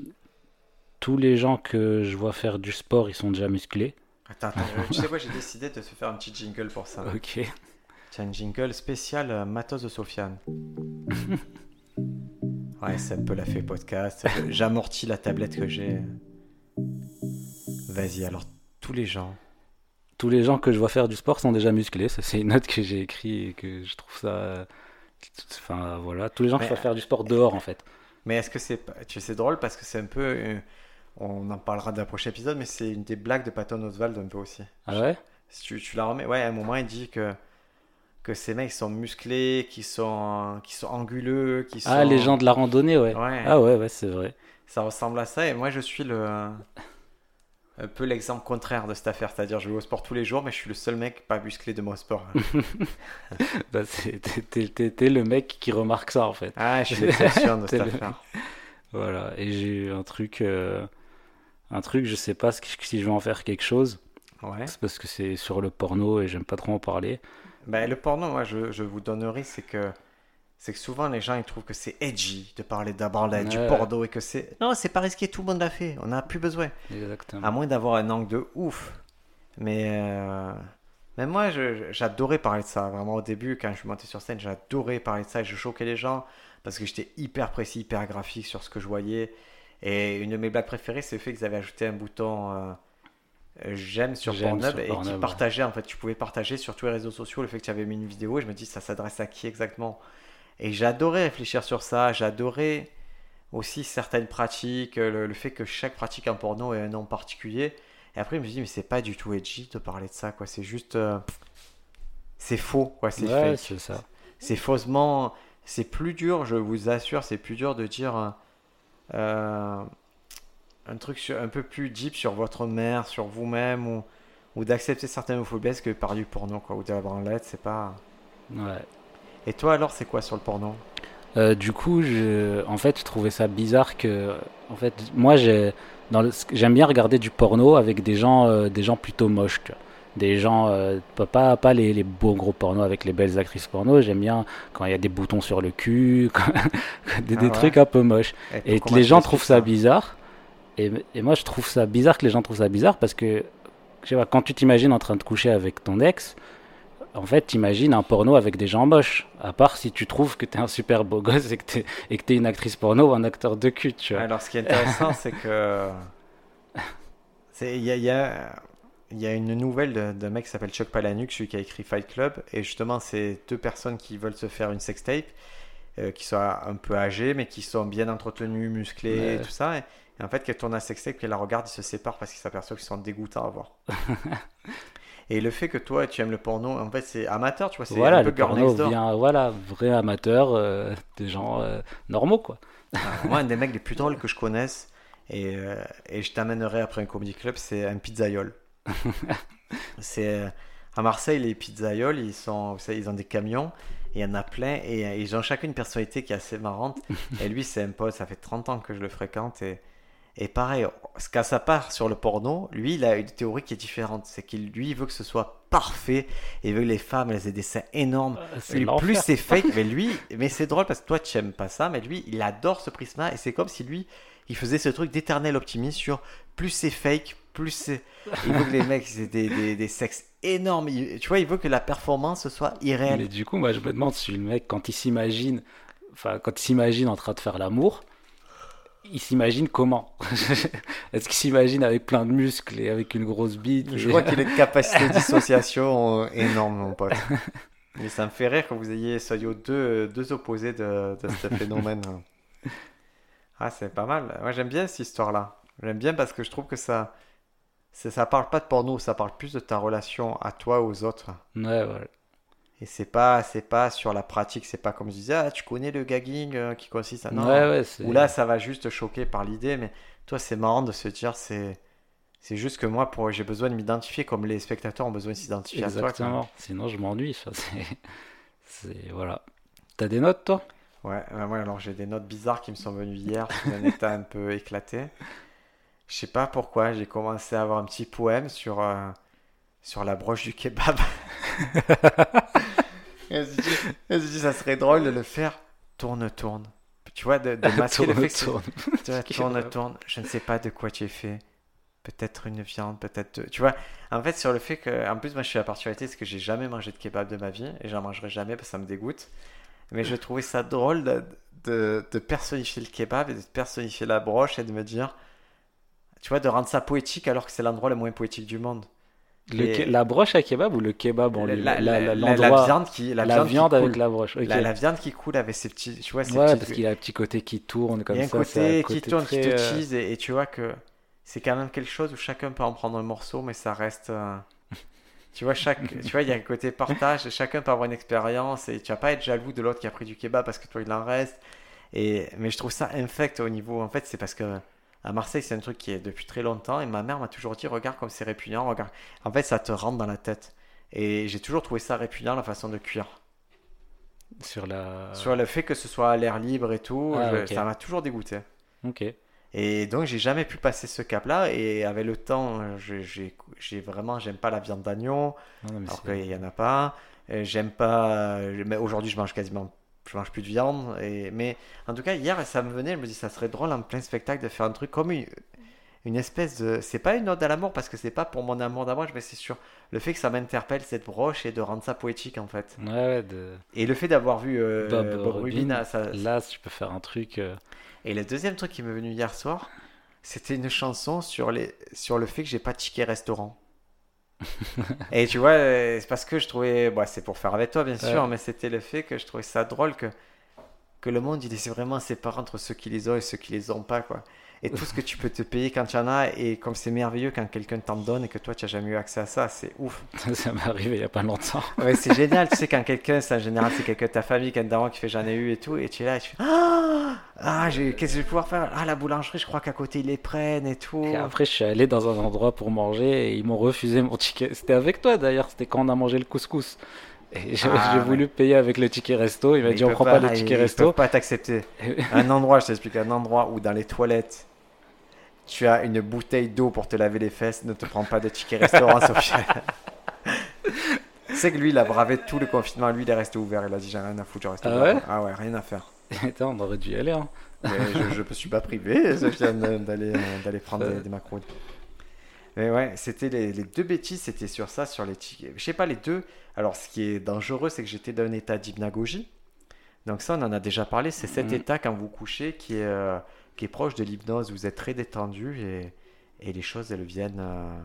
tous les gens que je vois faire du sport, ils sont déjà musclés. Attends, attends. euh, tu sais quoi J'ai décidé de se faire un petit jingle pour ça. Ok. Tiens, un jingle spécial euh, matos de Sofiane. (laughs) ouais, c'est un peu la fait podcast. J'amortis la tablette que j'ai. Vas-y, alors, tous les gens. Tous les gens que je vois faire du sport sont déjà musclés. Ça, c'est une note que j'ai écrite et que je trouve ça. Enfin, voilà. Tous les gens Mais- qui vont faire du sport dehors, en fait. Mais est-ce que c'est tu sais, c'est drôle parce que c'est un peu. On en parlera dans un prochain épisode, mais c'est une des blagues de Patton Oswald un peu aussi. Ah ouais? Si tu, tu la remets, ouais, à un moment il dit que que ces mecs sont musclés, qui sont qui sont anguleux, qui sont. Ah, les gens de la randonnée, ouais. Ouais. Ah ouais, ouais, c'est vrai. Ça ressemble à ça et moi je suis le un peu l'exemple contraire de cette affaire. C'est-à-dire, je vais au sport tous les jours, mais je suis le seul mec pas musclé de mon sport. (laughs) Bah, c'est- t'es- le mec qui remarque ça en fait. Ah, je suis l'exception de (laughs) cette le- affaire. Voilà, et j'ai eu un truc, euh, un truc, je sais pas si je vais en faire quelque chose, Ouais. c'est parce que c'est sur le porno et j'aime pas trop en parler. Ben, le porno, moi, je, je vous donnerai, c'est que c'est que souvent les gens ils trouvent que c'est edgy de parler d'abord de- du Ouais. porno et que c'est non, c'est pas risqué, tout le monde l'a fait, on n'a plus besoin. Exactement. À moins d'avoir un angle de ouf. Mais, euh, mais moi, j'adorais parler de ça. Vraiment, au début, quand je suis monté sur scène, j'adorais parler de ça et je choquais les gens parce que j'étais hyper précis, hyper graphique sur ce que je voyais. Et une de mes blagues préférées, c'est le fait qu'ils avaient ajouté un bouton euh, j'aime sur Pornhub et qui ouais. partageait. En fait, tu pouvais partager sur tous les réseaux sociaux le fait que tu avais mis une vidéo. Et je me dis, ça s'adresse à qui exactement? Et j'adorais réfléchir sur ça. J'adorais aussi certaines pratiques, le, le fait que chaque pratique en porno ait un nom particulier. Et après, je me suis dit, mais c'est pas du tout edgy de parler de ça, quoi. C'est juste. euh, c'est faux, quoi. C'est Ouais, fake. c'est faussement. C'est plus dur, je vous assure, c'est plus dur de dire euh, un truc sur- un peu plus deep sur votre mère, sur vous-même, ou, ou d'accepter certaines homophobes que par du porno, quoi, ou de la branlette, c'est pas. Ouais. Et toi, alors, c'est quoi sur le porno? Euh, du coup, je, en fait, je trouvais ça bizarre que, en fait, moi, j'aime bien regarder du porno avec des gens, euh, des gens plutôt moches, tu vois. Des gens, euh, pas, pas, les, les beaux gros pornos avec les belles actrices porno. J'aime bien quand il y a des boutons sur le cul, (laughs) des, Ah des ouais. trucs un peu moches. Et les gens trouvent ça bizarre. Et, et moi, je trouve ça bizarre que les gens trouvent ça bizarre parce que, je sais pas, quand tu t'imagines en train de coucher avec ton ex, en fait, t'imagines un porno avec des gens moches. À part si tu trouves que t'es un super beau gosse et que t'es, et que t'es une actrice porno ou un acteur de cul, tu vois. Alors, ce qui est intéressant, c'est que. (laughs) c'est- Il y a, il y, a, il y a une nouvelle d'un mec qui s'appelle Chuck Palahniuk, celui qui a écrit Fight Club. Et justement, c'est deux personnes qui veulent se faire une sextape, euh, qui sont un peu âgées, mais qui sont bien entretenues, musclées, Ouais. et tout ça. Et, et en fait, qu'elle tourne la sextape, qu'elle la regarde, ils se séparent parce qu'ils s'aperçoivent qu'ils sont dégoûtants à voir. (laughs) et le fait que toi, tu aimes le porno, en fait, c'est amateur, tu vois, c'est Voilà, un peu le porno vient, voilà, vrai amateur, euh, des gens euh, normaux, quoi. Ah, Moi, un des mecs les plus drôles que je connaisse, et, euh, et je t'amènerai après un comedy club, c'est un pizzaiole. (laughs) c'est euh, à Marseille, les pizzaioles, ils sont, vous savez, ils ont des camions, et il y en a plein, et euh, ils ont chacune une personnalité qui est assez marrante. (laughs) et lui, c'est un pote, ça fait 30 ans que je le fréquente, et, et pareil, ce qu'à sa part sur le porno, lui, il a une théorie qui est différente. C'est qu'il lui, il veut que ce soit parfait, et il veut que les femmes, elles aient des seins énormes. C'est Lui, plus c'est (laughs) fake, mais lui, mais c'est drôle parce que toi tu aimes pas ça, mais lui il adore ce prisme-là et c'est comme si lui il faisait ce truc d'éternel optimisme sur plus c'est fake, plus c'est. Il veut que les mecs aient des, des, des sexes énormes. Il- tu vois, il veut que la performance soit irréelle. Mais du coup, moi, je me demande si le mec, quand il s'imagine, enfin, quand il s'imagine en train de faire l'amour, il s'imagine comment? (laughs) Est-ce qu'il s'imagine avec plein de muscles et avec une grosse bite Je et- crois qu'il a une (laughs) capacité de dissociation euh, énorme, mon pote. Mais ça me fait rire que vous ayez soyez deux, deux opposés de, de ce phénomène. (laughs) Ah, c'est pas mal. Moi, j'aime bien cette histoire-là. J'aime bien parce que je trouve que ça, ça parle pas de porno, ça parle plus de ta relation à toi, aux autres. Ouais, ouais. Et c'est pas, c'est pas sur la pratique, c'est pas comme je disais, ah, tu connais le gagging euh, qui consiste à. Non, ouais, ouais, ou là, ça va juste te choquer par l'idée, mais toi, c'est marrant de se dire, c'est, c'est juste que moi, pour, j'ai besoin de m'identifier comme les spectateurs ont besoin de s'identifier à toi. Exactement. Sinon, je m'ennuie. (laughs) C'est, voilà. T'as des notes, toi? Ouais, ouais, ouais, alors j'ai des notes bizarres qui me sont venues hier, sur un état un peu éclaté. Je sais pas pourquoi, j'ai commencé à avoir un petit poème sur, euh, sur la broche du kebab. (laughs) Je me suis dit, je ça serait drôle de le faire tourne, tourne. Tu vois, de, de masquer (laughs) le Tourne, fait que c'est- tourne. Tu vois, (laughs) tourne, tourne, je ne sais pas de quoi tu es fait. Peut-être une viande, peut-être. deux- Tu vois, en fait, sur le fait que. En plus, moi, je suis la particularité, c'est que j'ai jamais mangé de kebab de ma vie et j'en mangerai jamais parce que ça me dégoûte. Mais je trouvais ça drôle de, de, de personnifier le kebab et de personnifier la broche et de me dire. Tu vois, de rendre ça poétique alors que c'est l'endroit le moins poétique du monde. Le Et- ke- La broche à kebab ou le kebab en la, lui la- la- la- la- la l'endroit- viande qui, la viande qui avec la broche. La, viande qui coule avec ses petits. Tu vois, petits parce qu'il a un petit côté qui tourne comme Il y a un ça. côté qui tourne, qui très, te euh, tease, et, et tu vois que c'est quand même quelque chose où chacun peut en prendre un morceau, mais ça reste. euh, (laughs) Tu vois, chaque, tu vois, il y a un côté partage, chacun peut avoir une expérience, et tu vas pas être jaloux de l'autre qui a pris du kebab parce que toi il en reste. Et, mais je trouve ça infect au niveau. En fait, c'est parce que À Marseille, c'est un truc qui est depuis très longtemps. Et ma mère m'a toujours dit Regarde comme c'est répugnant. Regarde. En fait, ça te rentre dans la tête. Et j'ai toujours trouvé ça répugnant, la façon de cuire. Sur la. Sur le fait que ce soit à l'air libre et tout, Ah, je- ça m'a toujours dégoûté. Ok. Et donc, j'ai jamais pu passer ce cap-là. Et avec le temps, j'ai vraiment, j'aime pas la viande d'agneau. Alors qu'il y en a pas. J'aime pas. Mais aujourd'hui, je mange quasiment. Je mange plus de viande. Et... Mais en tout cas, hier, ça me venait. Je me dis, ça serait drôle en plein spectacle de faire un truc comme une, une espèce de. C'est pas une ode à l'amour parce que c'est pas pour mon amour d'amour, mais c'est sur le fait que ça m'interpelle cette broche et de rendre ça poétique en fait. Ouais, ouais, de... Et le fait d'avoir vu euh, Bob Bob, Rubin, Rubin, ça, Là, si tu peux faire un truc. euh, et le deuxième truc qui m'est venu hier soir, c'était une chanson sur, les... sur le fait que j'ai pas de ticket restaurant. Et tu vois, euh, c'est parce que je trouvais. Bon, c'est pour faire avec toi, bien sûr, Ouais. mais c'était le fait que je trouvais ça drôle que, que le monde, il essaie vraiment séparer entre ceux qui les ont et ceux qui les ont pas, quoi. Et tout ce que tu peux te payer quand tu en as, et comme c'est merveilleux quand quelqu'un t'en donne et que toi, tu n'as jamais eu accès à ça, c'est ouf. (laughs) ça m'est arrivé il y a pas longtemps. Ouais, c'est génial, tu sais, quand quelqu'un, c'est en général, c'est quelqu'un de ta famille, quelqu'un d'avant qui fait j'en ai eu et tout, et tu es là, et tu fais Ah, ah qu'est-ce que je vais pouvoir faire? Ah, la boulangerie, je crois qu'à côté, ils les prennent et tout. Et après, je suis allé dans un endroit pour manger et ils m'ont refusé mon ticket. C'était avec toi d'ailleurs, c'était quand on a mangé le couscous. J'ai Ah, ouais. voulu payer avec le ticket resto. Il m'a dit on prend pas le ils- ticket Ils resto. peuvent pas t'accepter. (laughs) Un endroit, je t'explique, un endroit où dans les toilettes, tu as une bouteille d'eau pour te laver les fesses, ne te prends pas de ticket restaurant, (laughs) Sophie. C'est que lui, il a bravé tout le confinement. Lui, il est resté ouvert. Il a dit J'ai rien à foutre, je reste Ah ouvert. ouais Ah ouais, rien à faire. (laughs) Attends, on aurait dû y aller. Hein. Je, me suis pas privé, d'aller euh, d'aller prendre des, des macros. Mais ouais, c'était les, les deux bêtises, c'était sur ça, sur les tickets. Je sais pas, les deux. Alors, ce qui est dangereux, c'est que j'étais dans un état d'hypnagogie. Donc, ça, on en a déjà parlé. C'est cet Mhm. état quand vous couchez qui est, euh, qui est proche de l'hypnose. Vous êtes très détendu et, et les choses, elles viennent euh,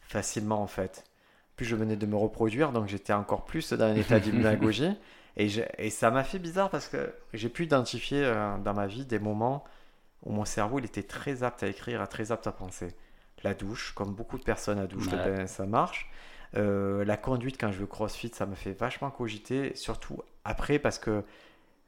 facilement, en fait. Puis, je venais de me reproduire, donc j'étais encore plus dans un état (laughs) d'hypnagogie. Et, je- et ça m'a fait bizarre parce que j'ai pu identifier euh, dans ma vie des moments où mon cerveau il était très apte à écrire, très apte à penser. La douche, comme beaucoup de personnes à douche, Ouais. ben, ça marche. Euh, la conduite quand je veux crossfit, ça me fait vachement cogiter, surtout après parce que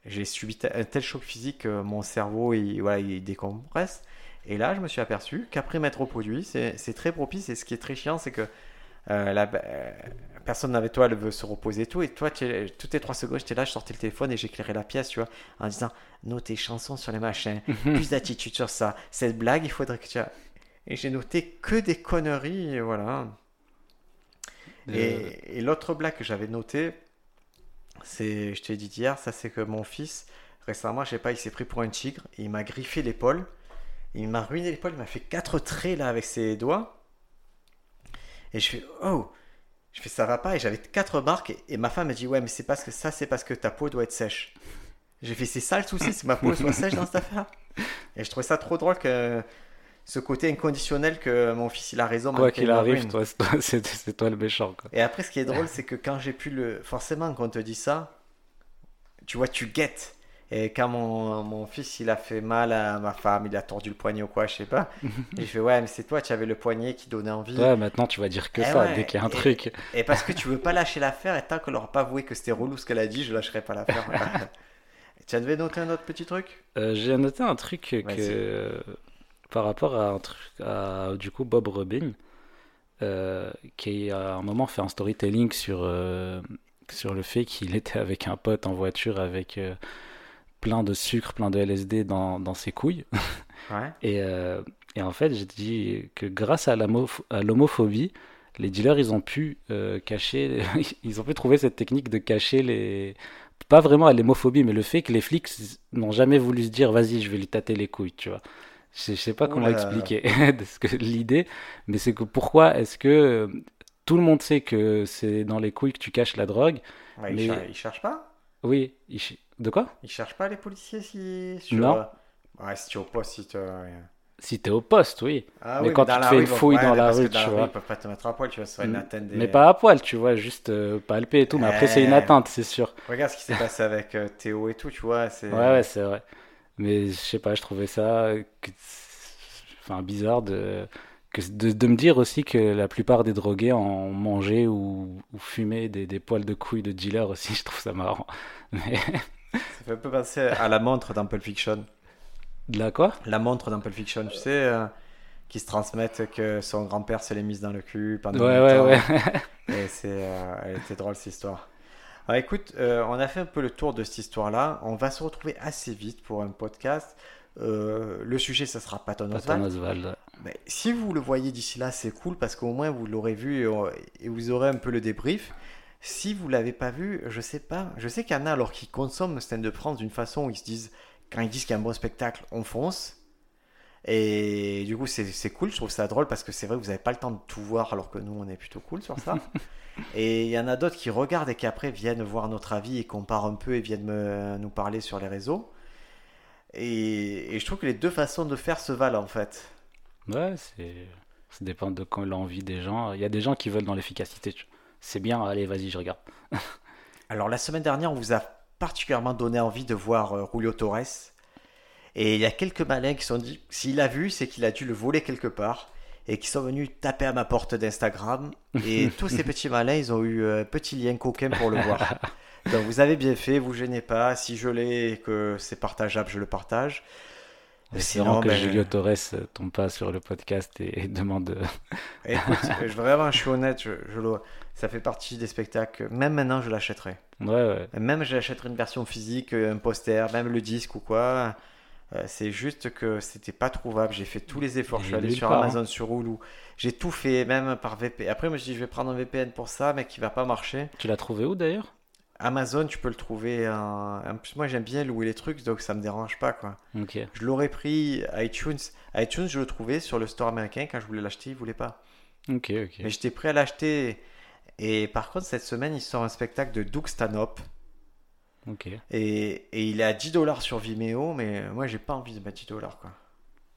j'ai subi un tel choc physique que mon cerveau il, voilà, il décompresse. Et là, je me suis aperçu qu'après m'être reproduit, c'est très propice. Et ce qui est très chiant, c'est que euh, la, euh, personne avec toi elle veut se reposer et tout. Et toi, tu es- toutes les trois secondes, j'étais là, je sortais le téléphone et j'éclairais la pièce, tu vois, en disant Note tes chansons sur les machins, (laughs) plus d'attitude sur ça. Cette blague, il faudrait que tu. Et j'ai noté que des conneries, et voilà. Euh, Et, et l'autre blague que j'avais notée, c'est, je t'ai dit hier, ça c'est que mon fils, récemment, je sais pas, il s'est pris pour un tigre, et il m'a griffé l'épaule, il m'a ruiné l'épaule, il m'a fait quatre traits là avec ses doigts, et je fais, oh, je fais ça va pas, et j'avais quatre marques, et, et ma femme m'a dit, ouais, mais c'est parce que ça, c'est parce que ta peau doit être sèche. J'ai fait, c'est ça le souci, c'est que ma peau soit sèche dans cette affaire. Et je trouvais ça trop drôle que ce côté inconditionnel que mon fils il a raison. Quoi qu'il arrive, toi, c'est toi, (laughs) toi le méchant. Quoi. Et après, ce qui est drôle, c'est que quand j'ai pu le. Forcément, quand on te dit ça, tu vois, tu guettes. Et quand mon, mon fils il a fait mal à ma femme, il a tordu le poignet ou quoi, je sais pas. (laughs) j'ai fait ouais, mais c'est toi, tu avais le poignet qui donnait envie. Ouais, maintenant tu vas dire que Eh ça ouais, dès qu'il y a un et- truc. Et parce que tu veux pas lâcher l'affaire, et tant qu'elle aura pas avoué que c'était relou ce qu'elle a dit, je lâcherai pas l'affaire. (laughs) tu devais noter un autre petit truc? Euh, J'ai noté un truc que, par rapport à, un truc, à du coup Bob Robin, euh, qui à un moment fait un storytelling sur, euh, sur le fait qu'il était avec un pote en voiture avec euh, plein de sucre, plein de LSD dans, dans ses couilles. (laughs) Ouais. Et, et en fait, j'ai dit que grâce à l'homophobie, les dealers, ils ont pu cacher, (laughs) ils ont pu trouver cette technique de cacher les, pas vraiment à l'homophobie, mais le fait que les flics n'ont jamais voulu se dire, vas-y, je vais lui tâter les couilles, tu vois. Je, sais pas comment Oula. expliquer (laughs) l'idée, mais c'est que pourquoi est-ce que euh, tout le monde sait que c'est dans les couilles que tu caches la drogue Ouais, Mais- ils, cher- ils cherchent pas? Oui, ch- de quoi? Ils cherchent pas les policiers si. sur- Non. Ouais, si tu es au poste, si tu. Si t'es au poste, oui. Ah Mais oui, quand tu te fais rue, une fouille ouais, dans la rue, dans tu la vois. Ils peuvent pas te mettre à poil, tu vois, ce serait une atteinte des. Mais pas à poil, tu vois, juste euh, palper et tout. Mais après, c'est une atteinte, c'est sûr. Regarde ce qui s'est passé avec euh, Théo et tout, tu vois. C'est... Ouais, ouais, c'est vrai. Mais je sais pas, je trouvais ça que- enfin, bizarre de, que, de, de me dire aussi que la plupart des drogués en mangeaient ou, ou fumaient des, des poils de couilles de dealer aussi. (laughs) Je trouve ça marrant. Mais Ça fait un peu penser à la montre dans Pulp Fiction. De la quoi? La montre dans Pulp Fiction, tu sais, euh, qui se transmettent que son grand-père se l'est mise dans le cul pendant Ouais, ouais, ouais. Et c'est, euh, elle était drôle cette histoire. Alors écoute, euh, on a fait un peu le tour de cette histoire-là. On va se retrouver assez vite pour un podcast. Euh, le sujet, ça sera Patton Patton. Oswalt. Mais si vous le voyez d'ici là, c'est cool parce qu'au moins vous l'aurez vu et, on- et vous aurez un peu le débrief. Si vous l'avez pas vu, je sais pas. Je sais qu'il y en a alors qui consomment stand de France d'une façon où ils se disent, quand ils disent qu'il y a un bon spectacle, on fonce. Et du coup, c'est cool, je trouve ça drôle parce que c'est vrai que vous n'avez pas le temps de tout voir alors que nous, on est plutôt cool sur ça. (laughs) et il y en a d'autres qui regardent et qui après viennent voir notre avis et comparent un peu et viennent me- nous parler sur les réseaux. Et, et je trouve que les deux façons de faire se valent en fait. Ouais, c'est. Ça dépend de quand l'envie des gens. Il y a des gens qui veulent dans l'efficacité. C'est bien, allez, vas-y, je regarde. (laughs) Alors la semaine dernière, on vous a particulièrement donné envie de voir euh, Julio Torres. Et il y a quelques malins qui sont dit, s'il a vu, c'est qu'il a dû le voler quelque part. Et qui sont venus taper à ma porte d'Instagram. Et (laughs) tous ces petits malins, ils ont eu un petit lien coquin pour le voir. (laughs) Donc vous avez bien fait, vous gênez pas. Si je l'ai et que c'est partageable, je le partage. Espérons que ben, Julio Torres euh, tombe pas sur le podcast et, et (laughs) demande. euh, Écoute, je, vraiment, je suis honnête, je, je le- ça fait partie des spectacles. Même maintenant, je l'achèterai. Ouais, ouais. Même j'achèterai une version physique, un poster, même le disque ou quoi. Euh, c'est juste que c'était pas trouvable. J'ai fait tous les efforts. Je suis allé sur part, Amazon, sur Hulu. J'ai tout fait, même par VPN. Après, je me suis dit, je vais prendre un VPN pour ça, mais qui va pas marcher. Tu l'as trouvé où d'ailleurs? Amazon, tu peux le trouver. En, en plus, moi, j'aime bien louer les trucs, donc ça me dérange pas, quoi. Je l'aurais pris iTunes. iTunes, je le trouvais sur le store américain. Quand je voulais l'acheter, il voulait pas. Mais j'étais prêt à l'acheter. Et par contre, cette semaine, il sort un spectacle de Doug Stanhope. Et, et il est à 10 dollars sur Vimeo, mais moi j'ai pas envie de mettre 10 dollars quoi.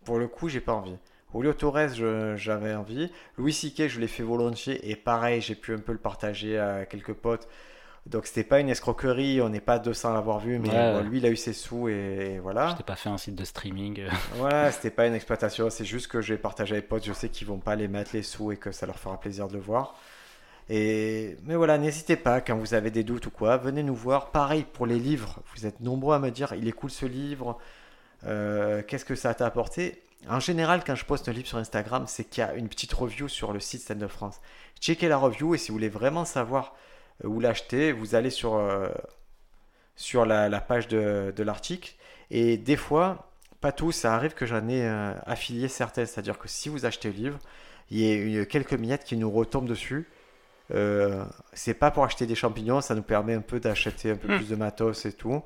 Pour le coup, j'ai pas envie. Julio Torres, j'avais envie. Louis C.K., je l'ai fait volontiers. Et pareil, j'ai pu un peu le partager à quelques potes. Donc c'était pas une escroquerie, on n'est pas 200 à l'avoir vu, mais Ouais, bon, ouais. lui il a eu ses sous et, et voilà. Je t'ai pas fait un site de streaming. (laughs) Voilà, c'était pas une exploitation, c'est juste que j'ai partagé avec les potes, je sais qu'ils vont pas les mettre les sous et que ça leur fera plaisir de le voir. Mais voilà, n'hésitez pas quand vous avez des doutes ou quoi, venez nous voir. Pareil pour les livres, vous êtes nombreux à me dire il est cool ce livre, euh, qu'est-ce que ça t'a apporté? En général, quand je poste un livre sur Instagram, c'est qu'il y a une petite review sur le site Stand de France. Checkez la review et si vous voulez vraiment savoir euh, où l'acheter, vous allez sur, euh, sur la, page de, de l'article. Et des fois, pas tous, ça arrive que j'en ai affilié certains. C'est-à-dire que si vous achetez le livre, il y a quelques miettes qui nous retombent dessus. Euh, c'est pas pour acheter des champignons, ça nous permet un peu d'acheter un peu Hmm. plus de matos et tout.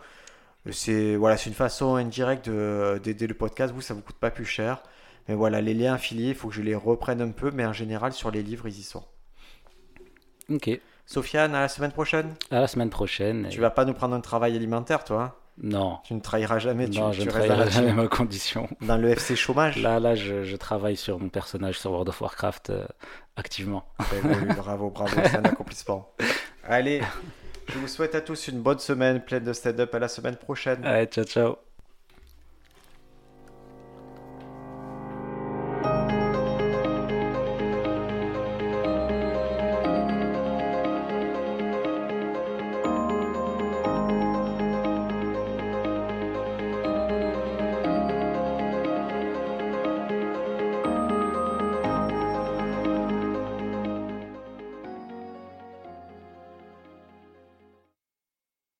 C'est voilà, c'est une façon indirecte de- d'aider le podcast. Vous, ça vous coûte pas plus cher. Mais voilà, les liens affiliés, il faut que je les reprenne un peu. Mais en général, sur les livres, ils y sont. Ok. Sofiane, à la semaine prochaine. À la semaine prochaine. Tu vas pas nous prendre un travail alimentaire, toi hein? Non. Tu ne trahiras jamais. tu, non, tu je ne trahirai jamais ma condition. dans le FC chômage. Là, là, je, je travaille sur mon personnage sur World of Warcraft euh, activement. Ben oui, bravo, bravo, c'est un accomplissement. Allez, je vous souhaite à tous une bonne semaine pleine de stand-up. À la semaine prochaine. Allez, ciao, ciao.